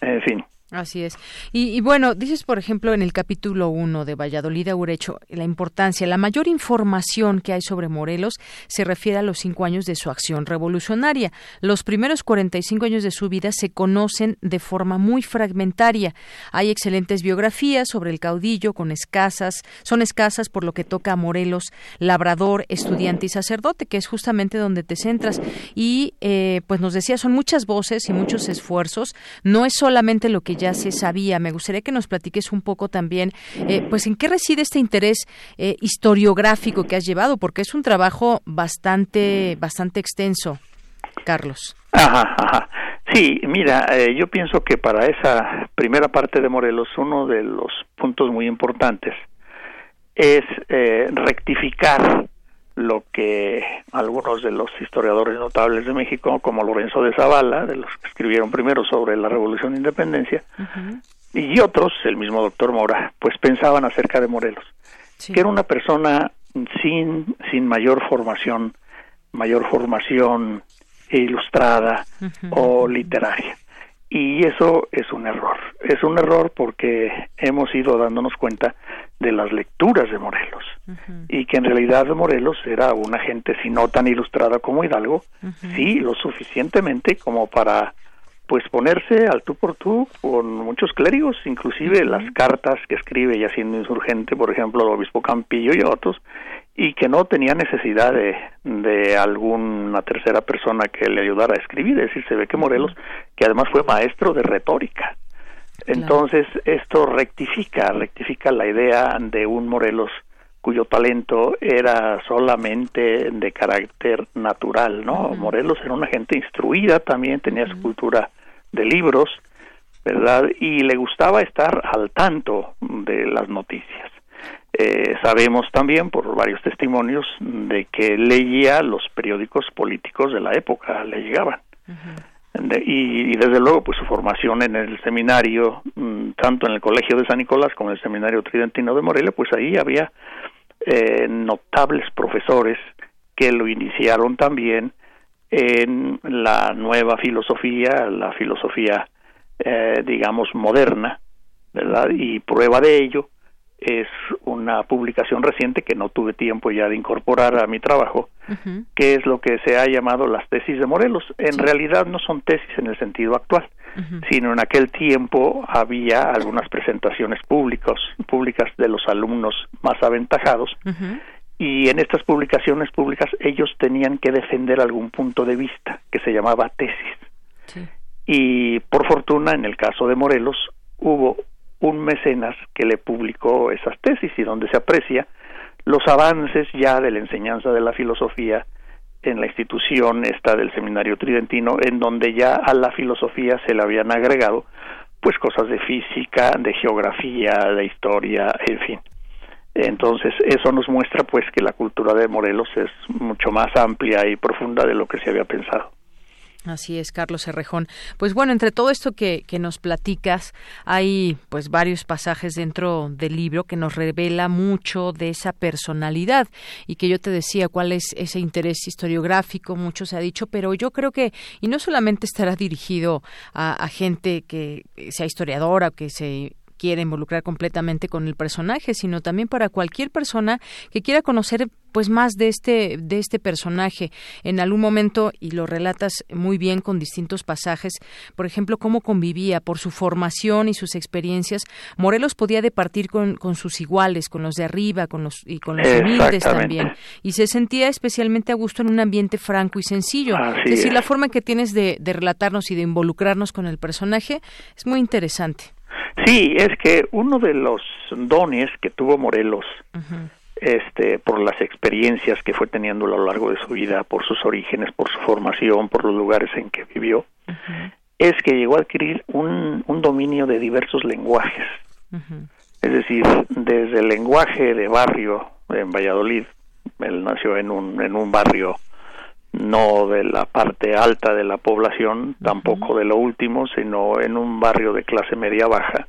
En fin. Así es. Y, bueno, dices, por ejemplo, en el capítulo 1 de Valladolid Aurecho, la importancia, la mayor información que hay sobre Morelos se refiere a los cinco años de su acción revolucionaria. Los primeros 45 años de su vida se conocen de forma muy fragmentaria. Hay excelentes biografías sobre el caudillo con escasas, son escasas por lo que toca a Morelos, labrador, estudiante y sacerdote, que es justamente donde te centras. Y eh, pues nos decía, son muchas voces y muchos esfuerzos. No es solamente lo que ya se sabía. Me gustaría que nos platiques un poco también, eh, pues, en qué reside este interés eh, historiográfico que has llevado, porque es un trabajo bastante, bastante extenso, Carlos. Ajá, ajá. Sí, mira, eh, yo pienso que para esa primera parte de Morelos uno de los puntos muy importantes es rectificar lo que algunos de los historiadores notables de México, como Lorenzo de Zavala, de los que escribieron primero sobre la Revolución de Independencia, y otros, el mismo doctor Mora, pues pensaban acerca de Morelos, que era una persona sin, sin mayor formación, mayor formación ilustrada o literaria. Y eso es un error. Es un error porque hemos ido dándonos cuenta de las lecturas de Morelos y que en realidad Morelos era una gente si no tan ilustrada como Hidalgo, sí lo suficientemente como para pues ponerse al tú por tú con muchos clérigos, inclusive las cartas que escribe ya siendo insurgente, por ejemplo, el obispo Campillo y otros, y que no tenía necesidad de, de alguna tercera persona que le ayudara a escribir. Es decir, se ve que Morelos, que además fue maestro de retórica. Entonces, esto rectifica, rectifica la idea de un Morelos cuyo talento era solamente de carácter natural, ¿no? Morelos era una gente instruida, también tenía su cultura de libros, ¿verdad? Y le gustaba estar al tanto de las noticias. Eh, sabemos también por varios testimonios de que leía los periódicos políticos de la época, le llegaban. y, desde luego pues su formación en el seminario, mm, tanto en el Colegio de San Nicolás como en el Seminario Tridentino de Morelia, pues ahí había eh, notables profesores que lo iniciaron también en la nueva filosofía, la filosofía eh, digamos moderna, ¿verdad? Y prueba de ello es una publicación reciente que no tuve tiempo ya de incorporar a mi trabajo, que es lo que se ha llamado las tesis de Morelos. En realidad no son tesis en el sentido actual, sino en aquel tiempo había algunas presentaciones públicos, públicas de los alumnos más aventajados, y en estas publicaciones públicas ellos tenían que defender algún punto de vista que se llamaba tesis. Y por fortuna, en el caso de Morelos, hubo un mecenas que le publicó esas tesis y donde se aprecia los avances ya de la enseñanza de la filosofía en la institución esta del seminario tridentino en donde ya a la filosofía se le habían agregado pues cosas de física, de geografía, de historia, en fin. Entonces, eso nos muestra pues que la cultura de Morelos es mucho más amplia y profunda de lo que se había pensado. Así es, Carlos Herrejón. Pues bueno, entre todo esto que, que, nos platicas, hay pues varios pasajes dentro del libro que nos revela mucho de esa personalidad y que yo te decía cuál es ese interés historiográfico, mucho se ha dicho, pero yo creo que, y no solamente estará dirigido a, a gente que sea historiadora, que se quiere involucrar completamente con el personaje, sino también para cualquier persona que quiera conocer pues más de este de este personaje. En algún momento y lo relatas muy bien con distintos pasajes por ejemplo cómo convivía por su formación y sus experiencias Morelos podía departir con, con sus iguales con los de arriba con los y con los humildes también. Y se sentía especialmente a gusto en un ambiente franco y sencillo. Es decir la forma que tienes de, de relatarnos y de involucrarnos con el personaje es muy interesante Sí, es que uno de los dones que tuvo Morelos, este, por las experiencias que fue teniendo a lo largo de su vida, por sus orígenes, por su formación, por los lugares en que vivió, es que llegó a adquirir un, un dominio de diversos lenguajes. Es decir, desde el lenguaje de barrio en Valladolid, él nació en un, en un barrio no de la parte alta de la población, tampoco de lo último, sino en un barrio de clase media baja.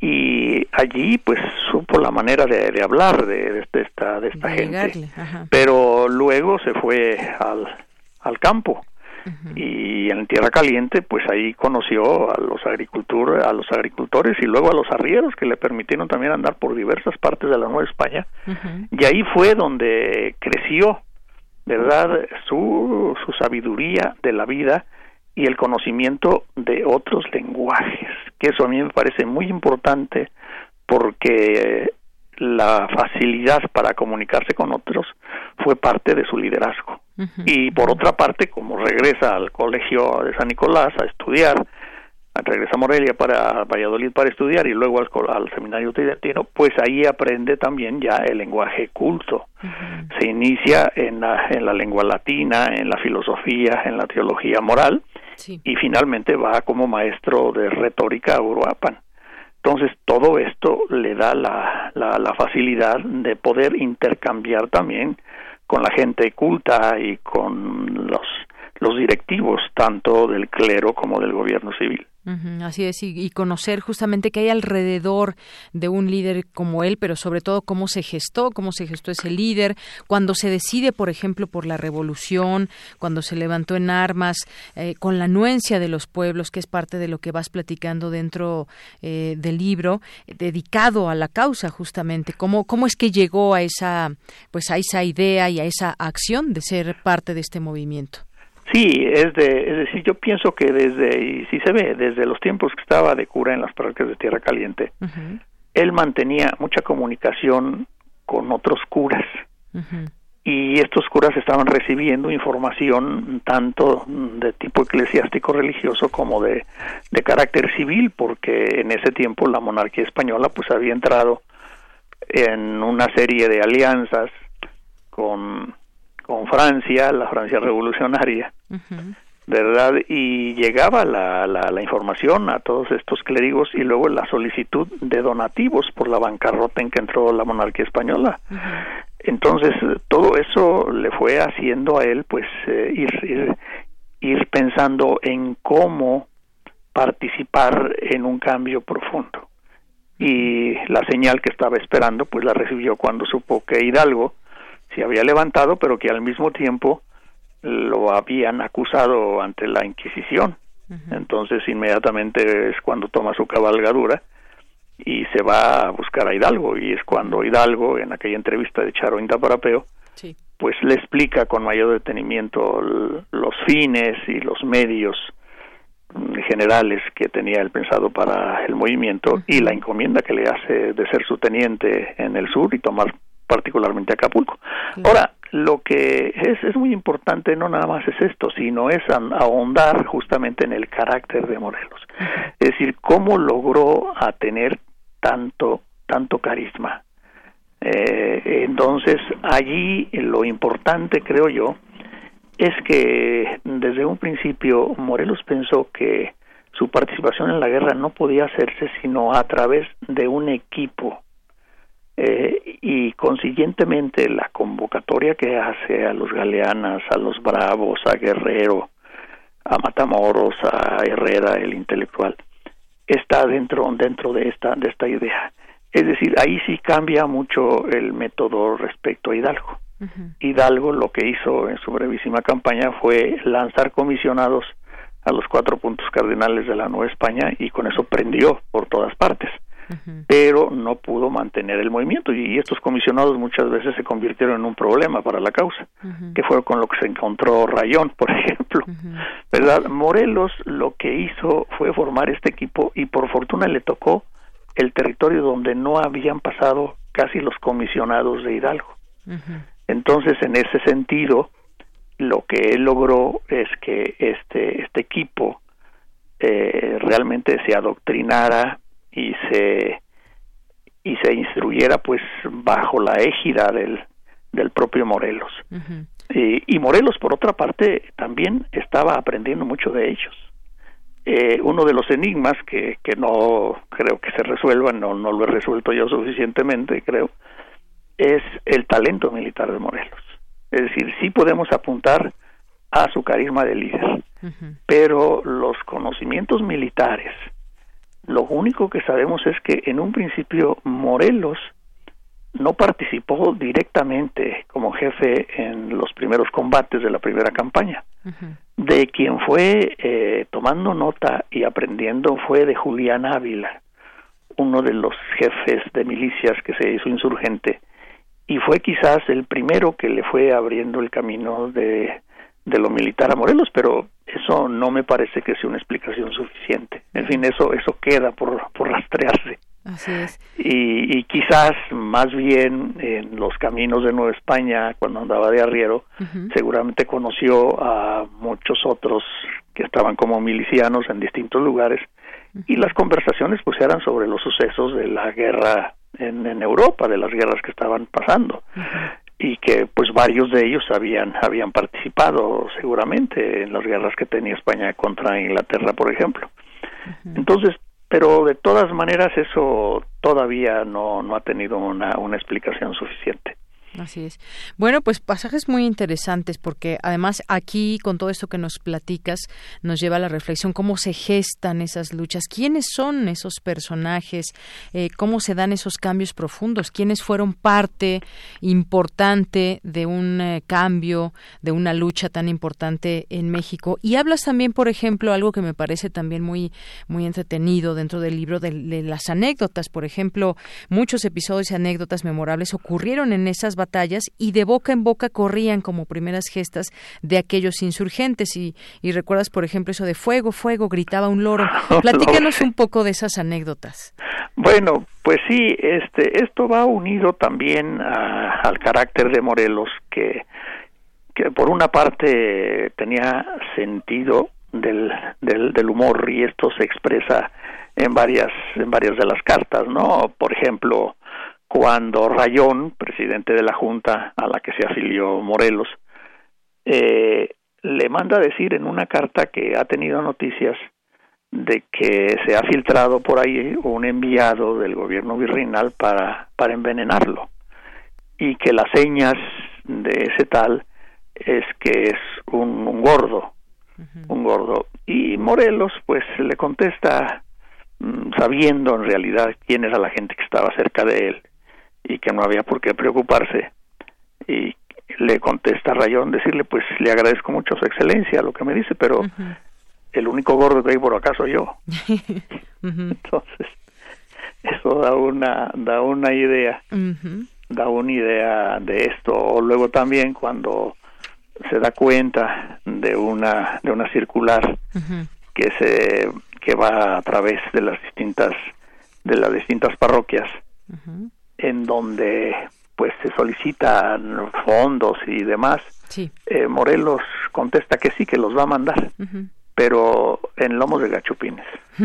Y allí pues supo la manera de, de hablar de, de, esta, de esta gente. Pero luego se fue al, al campo y en Tierra Caliente pues ahí conoció a los agricultores, a los agricultores y luego a los arrieros que le permitieron también andar por diversas partes de la Nueva España. Y ahí fue donde creció ¿verdad? Su, su sabiduría de la vida y el conocimiento de otros lenguajes, que eso a mí me parece muy importante porque la facilidad para comunicarse con otros fue parte de su liderazgo. Y por otra parte, como regresa al colegio de San Nicolás a estudiar, regresa a Morelia para Valladolid para estudiar y luego al, al seminario tridentino, pues ahí aprende también ya el lenguaje culto. Se inicia en la, en la lengua latina, en la filosofía, en la teología moral y finalmente va como maestro de retórica a Uruapan. Entonces todo esto le da la, la, la facilidad de poder intercambiar también con la gente culta y con los los directivos tanto del clero como del gobierno civil así es, y, conocer justamente qué hay alrededor de un líder como él, pero sobre todo cómo se gestó, cómo se gestó ese líder, cuando se decide, por ejemplo, por la revolución, cuando se levantó en armas, eh, con la anuencia de los pueblos, que es parte de lo que vas platicando dentro eh, del libro, dedicado a la causa justamente, cómo, cómo es que llegó a esa, pues a esa idea y a esa acción de ser parte de este movimiento. Sí, es, de, es decir, yo pienso que desde, y si se ve, desde los tiempos que estaba de cura en las parroquias de Tierra Caliente, él mantenía mucha comunicación con otros curas. Y estos curas estaban recibiendo información tanto de tipo eclesiástico religioso como de, de carácter civil, porque en ese tiempo la monarquía española pues había entrado en una serie de alianzas con con Francia, la Francia revolucionaria, ¿verdad? Y llegaba la, la, información a todos estos clérigos y luego la solicitud de donativos por la bancarrota en que entró la monarquía española. Entonces, todo eso le fue haciendo a él, pues, eh, ir, ir, ir pensando en cómo participar en un cambio profundo. Y la señal que estaba esperando, pues la recibió cuando supo que Hidalgo se había levantado, pero que al mismo tiempo lo habían acusado ante la Inquisición. Entonces inmediatamente es cuando toma su cabalgadura y se va a buscar a Hidalgo. Y es cuando Hidalgo en aquella entrevista de Charo Indaparapeo pues le explica con mayor detenimiento los fines y los medios generales que tenía él pensado para el movimiento y la encomienda que le hace de ser su teniente en el sur y tomar particularmente Acapulco. Ahora, lo que es, es muy importante no nada más es esto, sino es ahondar justamente en el carácter de Morelos. Es decir, cómo logró a tener tanto, tanto carisma. Eh, entonces, allí lo importante, creo yo, es que desde un principio Morelos pensó que su participación en la guerra no podía hacerse sino a través de un equipo eh, y consiguientemente la convocatoria que hace a los galeanas, a los bravos, a Guerrero, a Matamoros, a Herrera, el intelectual, está dentro dentro de esta de esta idea. Es decir, ahí sí cambia mucho el método respecto a Hidalgo. Hidalgo lo que hizo en su brevísima campaña fue lanzar comisionados a los cuatro puntos cardinales de la Nueva España y con eso prendió por todas partes. Pero no pudo mantener el movimiento y estos comisionados muchas veces se convirtieron en un problema para la causa, que fue con lo que se encontró Rayón, [LAUGHS] por ejemplo. ¿Verdad? Morelos lo que hizo fue formar este equipo y por fortuna le tocó el territorio donde no habían pasado casi los comisionados de Hidalgo. Entonces, en ese sentido, lo que él logró es que este, este equipo eh, realmente se adoctrinara y se y se instruyera pues bajo la égida del, del propio Morelos. y, Morelos, por otra parte, también estaba aprendiendo mucho de ellos. Eh, uno de los enigmas que, que no creo que se resuelvan, no, no lo he resuelto yo suficientemente, creo, es el talento militar de Morelos. Es decir, sí podemos apuntar a su carisma de líder, pero los conocimientos militares, lo único que sabemos es que en un principio Morelos no participó directamente como jefe en los primeros combates de la primera campaña. De quien fue eh, tomando nota y aprendiendo fue de Julián Ávila, uno de los jefes de milicias que se hizo insurgente y fue quizás el primero que le fue abriendo el camino de, de lo militar a Morelos, pero eso no me parece que sea una explicación suficiente. En fin, eso eso queda por, por rastrearse. Así es. Y, y, quizás más bien en los caminos de Nueva España, cuando andaba de arriero, seguramente conoció a muchos otros que estaban como milicianos en distintos lugares y las conversaciones pues eran sobre los sucesos de la guerra en, en Europa, de las guerras que estaban pasando y que pues varios de ellos habían habían participado seguramente en las guerras que tenía España contra Inglaterra, por ejemplo. Entonces, pero de todas maneras eso todavía no no ha tenido una una explicación suficiente. Así es. Bueno, pues pasajes muy interesantes porque además aquí con todo esto que nos platicas nos lleva a la reflexión cómo se gestan esas luchas, quiénes son esos personajes, eh, cómo se dan esos cambios profundos, quiénes fueron parte importante de un eh, cambio, de una lucha tan importante en México. Y hablas también, por ejemplo, algo que me parece también muy muy entretenido dentro del libro de, de las anécdotas, por ejemplo, muchos episodios y anécdotas memorables ocurrieron en esas batallas y de boca en boca corrían como primeras gestas de aquellos insurgentes. Y, y recuerdas, por ejemplo, eso de fuego, fuego, gritaba un loro. [LAUGHS] Platícanos un poco de esas anécdotas. Bueno, pues sí, este, esto va unido también al carácter de Morelos, que, que por una parte tenía sentido del, del, del humor y esto se expresa en varias en varias de las cartas, ¿no? Por ejemplo, cuando Rayón, presidente de la Junta a la que se afilió Morelos, eh, le manda a decir en una carta que ha tenido noticias de que se ha filtrado por ahí un enviado del gobierno virreinal para, para envenenarlo y que las señas de ese tal es que es un, gordo, un gordo. Y Morelos pues le contesta mm, sabiendo en realidad quién era la gente que estaba cerca de él y que no había por qué preocuparse. Y le contesta Rayón decirle, pues le agradezco mucho su excelencia lo que me dice, pero el único gordo que hay por acá soy yo. [LAUGHS] Entonces, eso da una, da una idea, da una idea de esto. O luego también cuando se da cuenta de una, de una circular que se, que va a través de las distintas, de las distintas parroquias, en donde pues se solicitan fondos y demás. Eh, Morelos contesta que sí, que los va a mandar, pero en lomos de gachupines. [LAUGHS]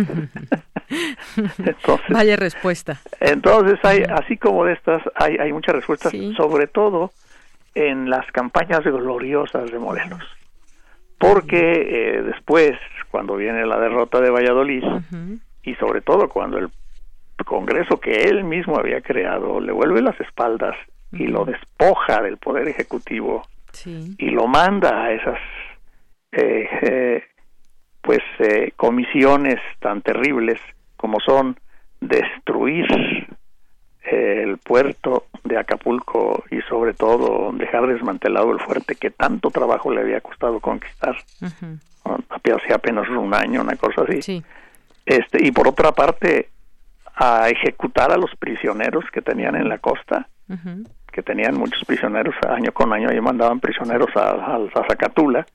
entonces, Vaya respuesta. Entonces, hay, así como de estas, hay, hay muchas respuestas, sobre todo en las campañas gloriosas de Morelos. Porque eh, después, cuando viene la derrota de Valladolid, y sobre todo cuando el Congreso que él mismo había creado le vuelve las espaldas y lo despoja del poder ejecutivo y lo manda a esas eh, eh, pues eh, comisiones tan terribles como son destruir el puerto de Acapulco y sobre todo dejar desmantelado el fuerte que tanto trabajo le había costado conquistar. Hace apenas un año una cosa así. Este y por otra parte a ejecutar a los prisioneros que tenían en la costa que tenían muchos prisioneros año con año y mandaban prisioneros a, a, Zacatula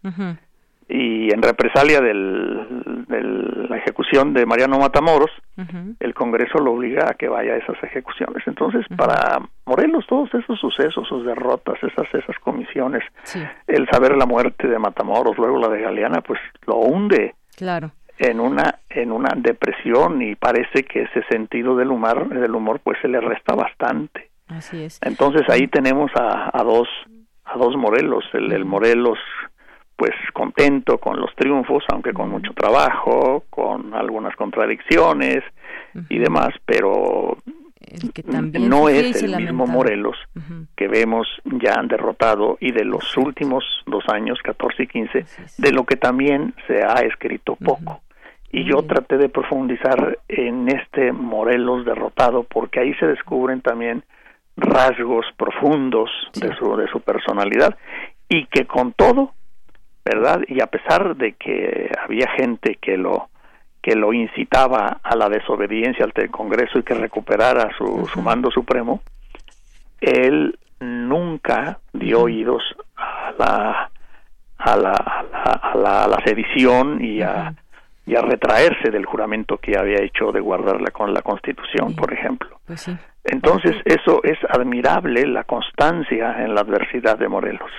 y en represalia de la ejecución de Mariano Matamoros, el Congreso lo obliga a que vaya a esas ejecuciones. Entonces, para Morelos, todos esos sucesos, sus derrotas, esas esas comisiones, el saber la muerte de Matamoros, luego la de Galeana, pues lo hunde. Claro. En una en una depresión y parece que ese sentido del humor del humor pues se le resta bastante. Así es. Entonces ahí tenemos a, a dos a dos Morelos, el, el Morelos pues contento con los triunfos, aunque con mucho trabajo, con algunas contradicciones y demás, pero no es el mismo Morelos que vemos ya han derrotado y de los últimos dos años, 14 y 15, de lo que también se ha escrito poco. Y yo traté de profundizar en este Morelos derrotado porque ahí se descubren también rasgos profundos de su de su personalidad y que con todo ¿verdad? Y a pesar de que había gente que lo que lo incitaba a la desobediencia al Congreso y que recuperara su, su mando supremo, él nunca dio oídos a la a la, a la, a la, sedición y a, y a retraerse del juramento que había hecho de guardarla con la Constitución, por ejemplo. Pues sí. Entonces, eso es admirable, la constancia en la adversidad de Morelos.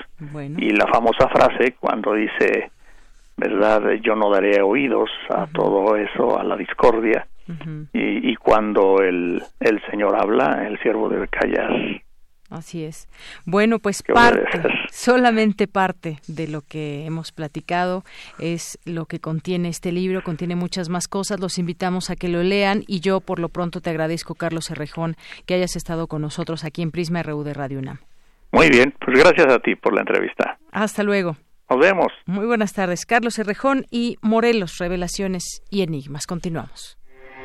Y la famosa frase cuando dice, ¿verdad? Yo no daré oídos a todo eso, a la discordia. y, y, cuando el, el Señor habla, el siervo debe callar. Así es. Bueno, pues parte, [LAUGHS] solamente parte de lo que hemos platicado es lo que contiene este libro, contiene muchas más cosas, los invitamos a que lo lean y yo por lo pronto te agradezco, Carlos Herrejón, que hayas estado con nosotros aquí en Prisma RU de Radio UNAM. Muy bien, pues gracias a ti por la entrevista. Hasta luego. Nos vemos. Muy buenas tardes, Carlos Herrejón y Morelos, Revelaciones y Enigmas. Continuamos.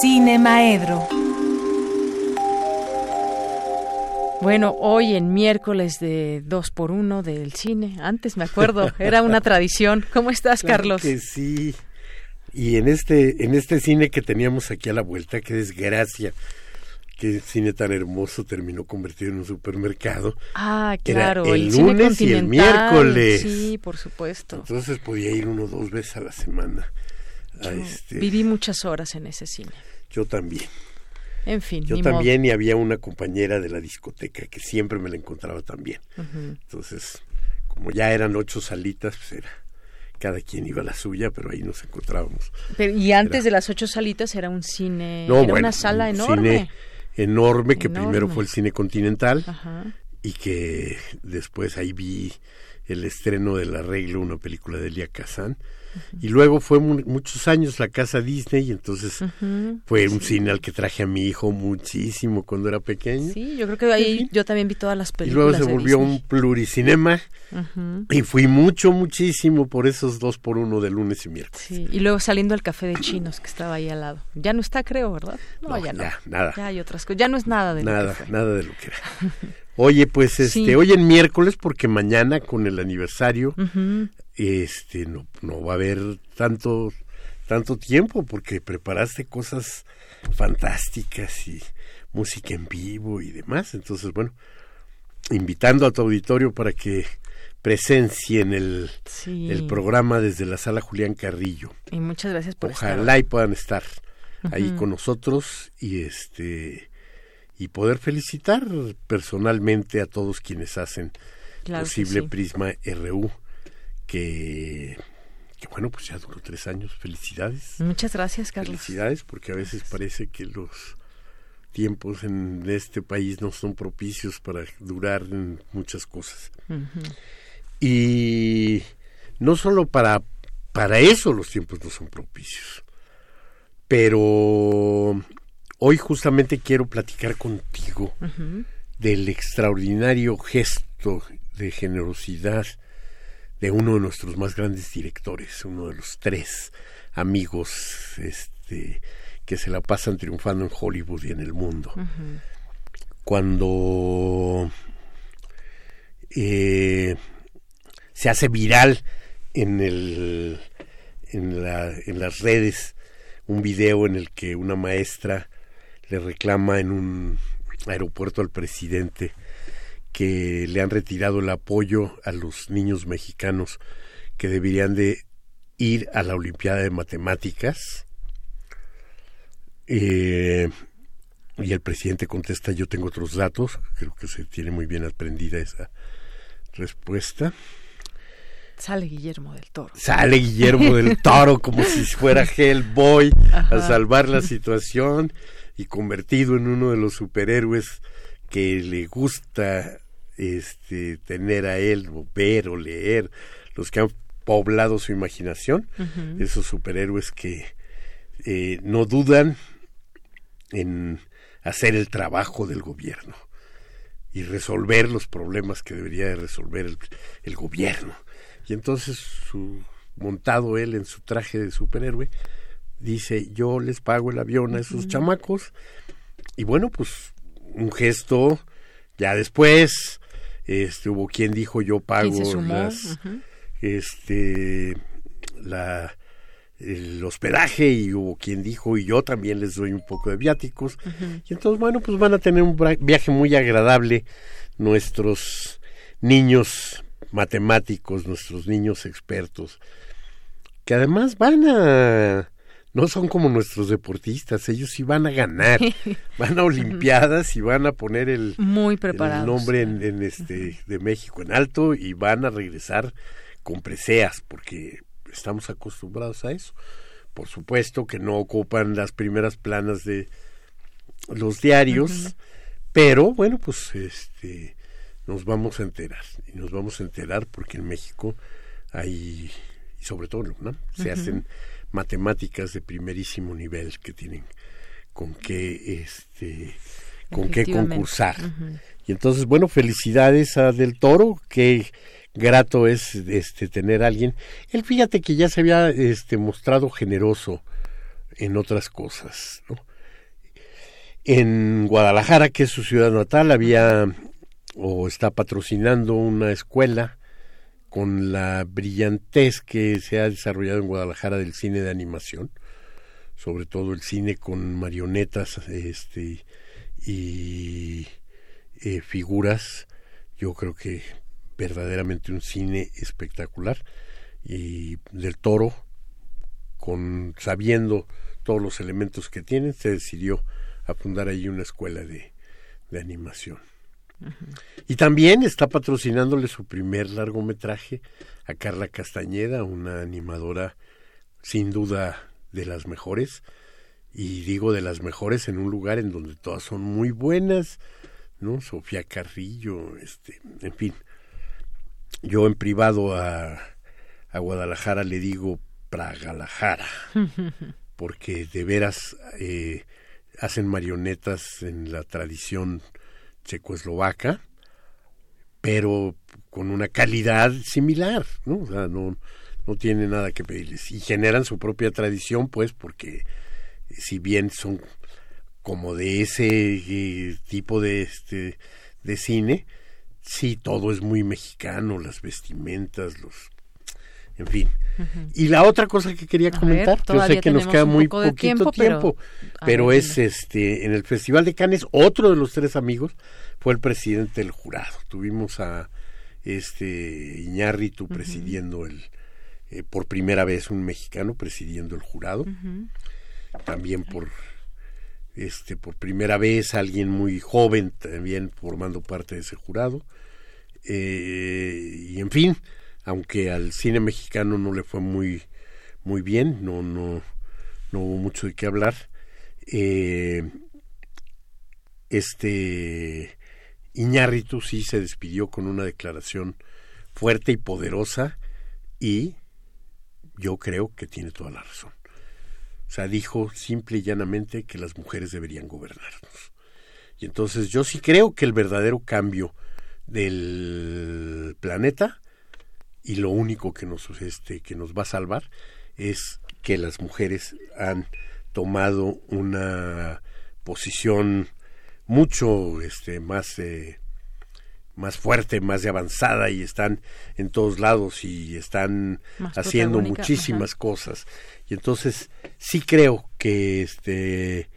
Cine Maedro. Bueno, hoy en miércoles de dos por uno del cine. Antes me acuerdo, era una [LAUGHS] tradición. ¿Cómo estás, Carlos? Que sí. Y en este, en este cine que teníamos aquí a la vuelta, qué desgracia, qué cine tan hermoso terminó convertido en un supermercado. Ah, claro, el, lunes y el miércoles. Sí, por supuesto. Entonces podía ir uno o dos veces a la semana. Este... Viví muchas horas en ese cine. Yo también. En fin. Yo también y había una compañera de la discoteca que siempre me la encontraba también. Entonces, como ya eran ocho salitas, pues era cada quien iba a la suya, pero ahí nos encontrábamos. y antes de las ocho salitas era un cine, era una sala enorme. Cine enorme que primero fue el cine continental y que después ahí vi el estreno del arreglo, una película de Elia Kazan y luego fue muchos años la casa Disney, y entonces fue un cine al que traje a mi hijo muchísimo cuando era pequeño. Sí, yo creo que ahí yo también vi todas las películas. Y luego se volvió un pluricinema y fui mucho, muchísimo por esos dos por uno de lunes y miércoles. Sí, y luego saliendo al café de chinos que estaba ahí al lado. Ya no está, creo, ¿verdad? No, ya no. Ya, nada. Ya hay otras cosas. Ya no es nada de nada, lo que fue. Nada de lo que era. [LAUGHS] Oye, pues este, hoy en miércoles, porque mañana con el aniversario, este, no, no va a haber tanto, tanto tiempo, porque preparaste cosas fantásticas y música en vivo y demás. Entonces, bueno, invitando a tu auditorio para que presencien el, el programa desde la sala Julián Carrillo. Y muchas gracias por Ojalá y puedan estar ahí con nosotros y este y poder felicitar personalmente a todos quienes hacen posible Prisma RU que que bueno, pues ya duró tres años. Felicidades. Muchas gracias, Carlos. Felicidades, porque a veces parece que los tiempos en este país no son propicios para durar en muchas cosas. Y no solo para, para eso los tiempos no son propicios, pero hoy justamente quiero platicar contigo del extraordinario gesto de generosidad de uno de nuestros más grandes directores, uno de los tres amigos este, que se la pasan triunfando en Hollywood y en el mundo. Cuando eh, se hace viral en, el, en, la, en las redes un video en el que una maestra le reclama en un aeropuerto al presidente que le han retirado el apoyo a los niños mexicanos que deberían de ir a la Olimpiada de Matemáticas. Eh, y el presidente contesta, yo tengo otros datos, creo que se tiene muy bien aprendida esa respuesta. Sale Guillermo del Toro. Sale Guillermo del [LAUGHS] Toro como si fuera Hellboy a salvar la situación y convertido en uno de los superhéroes que le gusta este tener a él o ver o leer los que han poblado su imaginación esos superhéroes que eh, no dudan en hacer el trabajo del gobierno y resolver los problemas que debería de resolver el, el gobierno. Y entonces su montado él en su traje de superhéroe dice yo les pago el avión a esos chamacos. Y bueno pues un gesto ya después este hubo quien dijo yo pago las, este la el hospedaje y hubo quien dijo y yo también les doy un poco de viáticos. Y entonces bueno pues van a tener un viaje muy agradable nuestros niños matemáticos nuestros niños expertos que además van a no son como nuestros deportistas, ellos sí van a ganar, [LAUGHS] van a Olimpiadas y van a poner el, Muy el nombre en, este de México en alto y van a regresar con preseas porque estamos acostumbrados a eso. Por supuesto que no ocupan las primeras planas de los diarios, pero bueno, pues este nos vamos a enterar y nos vamos a enterar porque en México hay y sobre todo ¿no? se hacen matemáticas de primerísimo nivel que tienen con qué este con qué concursar. Y entonces, bueno, felicidades a Del Toro, qué grato es este tener a alguien. Él fíjate que ya se había este mostrado generoso en otras cosas, ¿no? En Guadalajara, que es su ciudad natal, había o está patrocinando una escuela con la brillantez que se ha desarrollado en Guadalajara del cine de animación, sobre todo el cine con marionetas este, y eh, figuras, yo creo que verdaderamente un cine espectacular. Y del toro con sabiendo todos los elementos que tiene se decidió a fundar allí una escuela de animación y también está patrocinándole su primer largometraje a Carla Castañeda, una animadora sin duda de las mejores, y digo de las mejores en un lugar en donde todas son muy buenas, ¿no? Sofía Carrillo, este, en fin. Yo en privado a, a Guadalajara le digo Pragalajara, [LAUGHS] porque de veras eh, hacen marionetas en la tradición checoslovaca, pero con una calidad similar, ¿no? O sea, no, no tiene nada que pedirles. Y generan su propia tradición, pues, porque si bien son como de ese eh, tipo de, este, de cine, sí, todo es muy mexicano, las vestimentas, los... En fin. Y la otra cosa que quería comentar, yo sé que nos queda muy poquito tiempo, pero, es este en el Festival de Cannes, otro de los tres amigos fue el presidente del jurado. Tuvimos a este Iñárritu presidiendo el eh, por primera vez un mexicano presidiendo el jurado. También por este por primera vez alguien muy joven también formando parte de ese jurado. Eh, y en fin, aunque al cine mexicano no le fue muy muy bien, no no no hubo mucho de qué hablar. Eh, este Iñárritu sí se despidió con una declaración fuerte y poderosa y yo creo que tiene toda la razón. O sea, dijo simple y llanamente que las mujeres deberían gobernarnos. Y entonces yo sí creo que el verdadero cambio del planeta y lo único que nos este que nos va a salvar es que las mujeres han tomado una posición mucho este más eh, más fuerte, más de avanzada y están en todos lados y están haciendo muchísimas cosas. Y entonces sí creo que este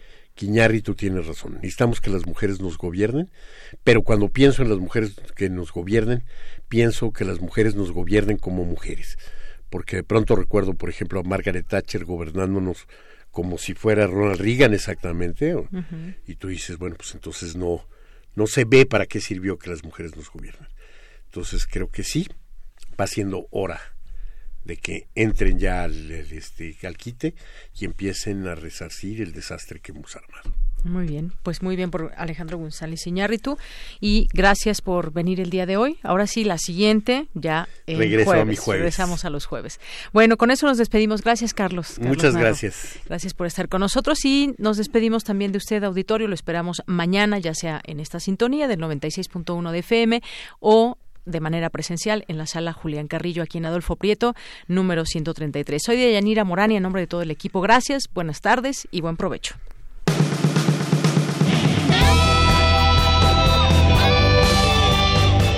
tú tienes razón. Necesitamos que las mujeres nos gobiernen, pero cuando pienso en las mujeres que nos gobiernen, pienso que las mujeres nos gobiernen como mujeres. Porque de pronto recuerdo, por ejemplo, a Margaret Thatcher gobernándonos como si fuera Ronald Reagan exactamente, y tú dices, bueno, pues entonces no, no se ve para qué sirvió que las mujeres nos gobiernen. Entonces creo que sí, va siendo hora de que entren ya al, este, al quite y empiecen a resarcir el desastre que hemos armado. Muy bien, pues muy bien por Alejandro González Iñárritu y gracias por venir el día de hoy. Ahora sí, la siguiente ya el Regreso a mi jueves. Regresamos a los jueves. Bueno, con eso nos despedimos. Gracias, Carlos. Muchas gracias. Gracias por estar con nosotros y nos despedimos también de usted, auditorio. Lo esperamos mañana, ya sea en esta sintonía del 96.1 de FM o de manera presencial en la sala Julián Carrillo, aquí en Adolfo Prieto, número 133. Soy de Yanira Morani, en nombre de todo el equipo. Gracias, buenas tardes y buen provecho.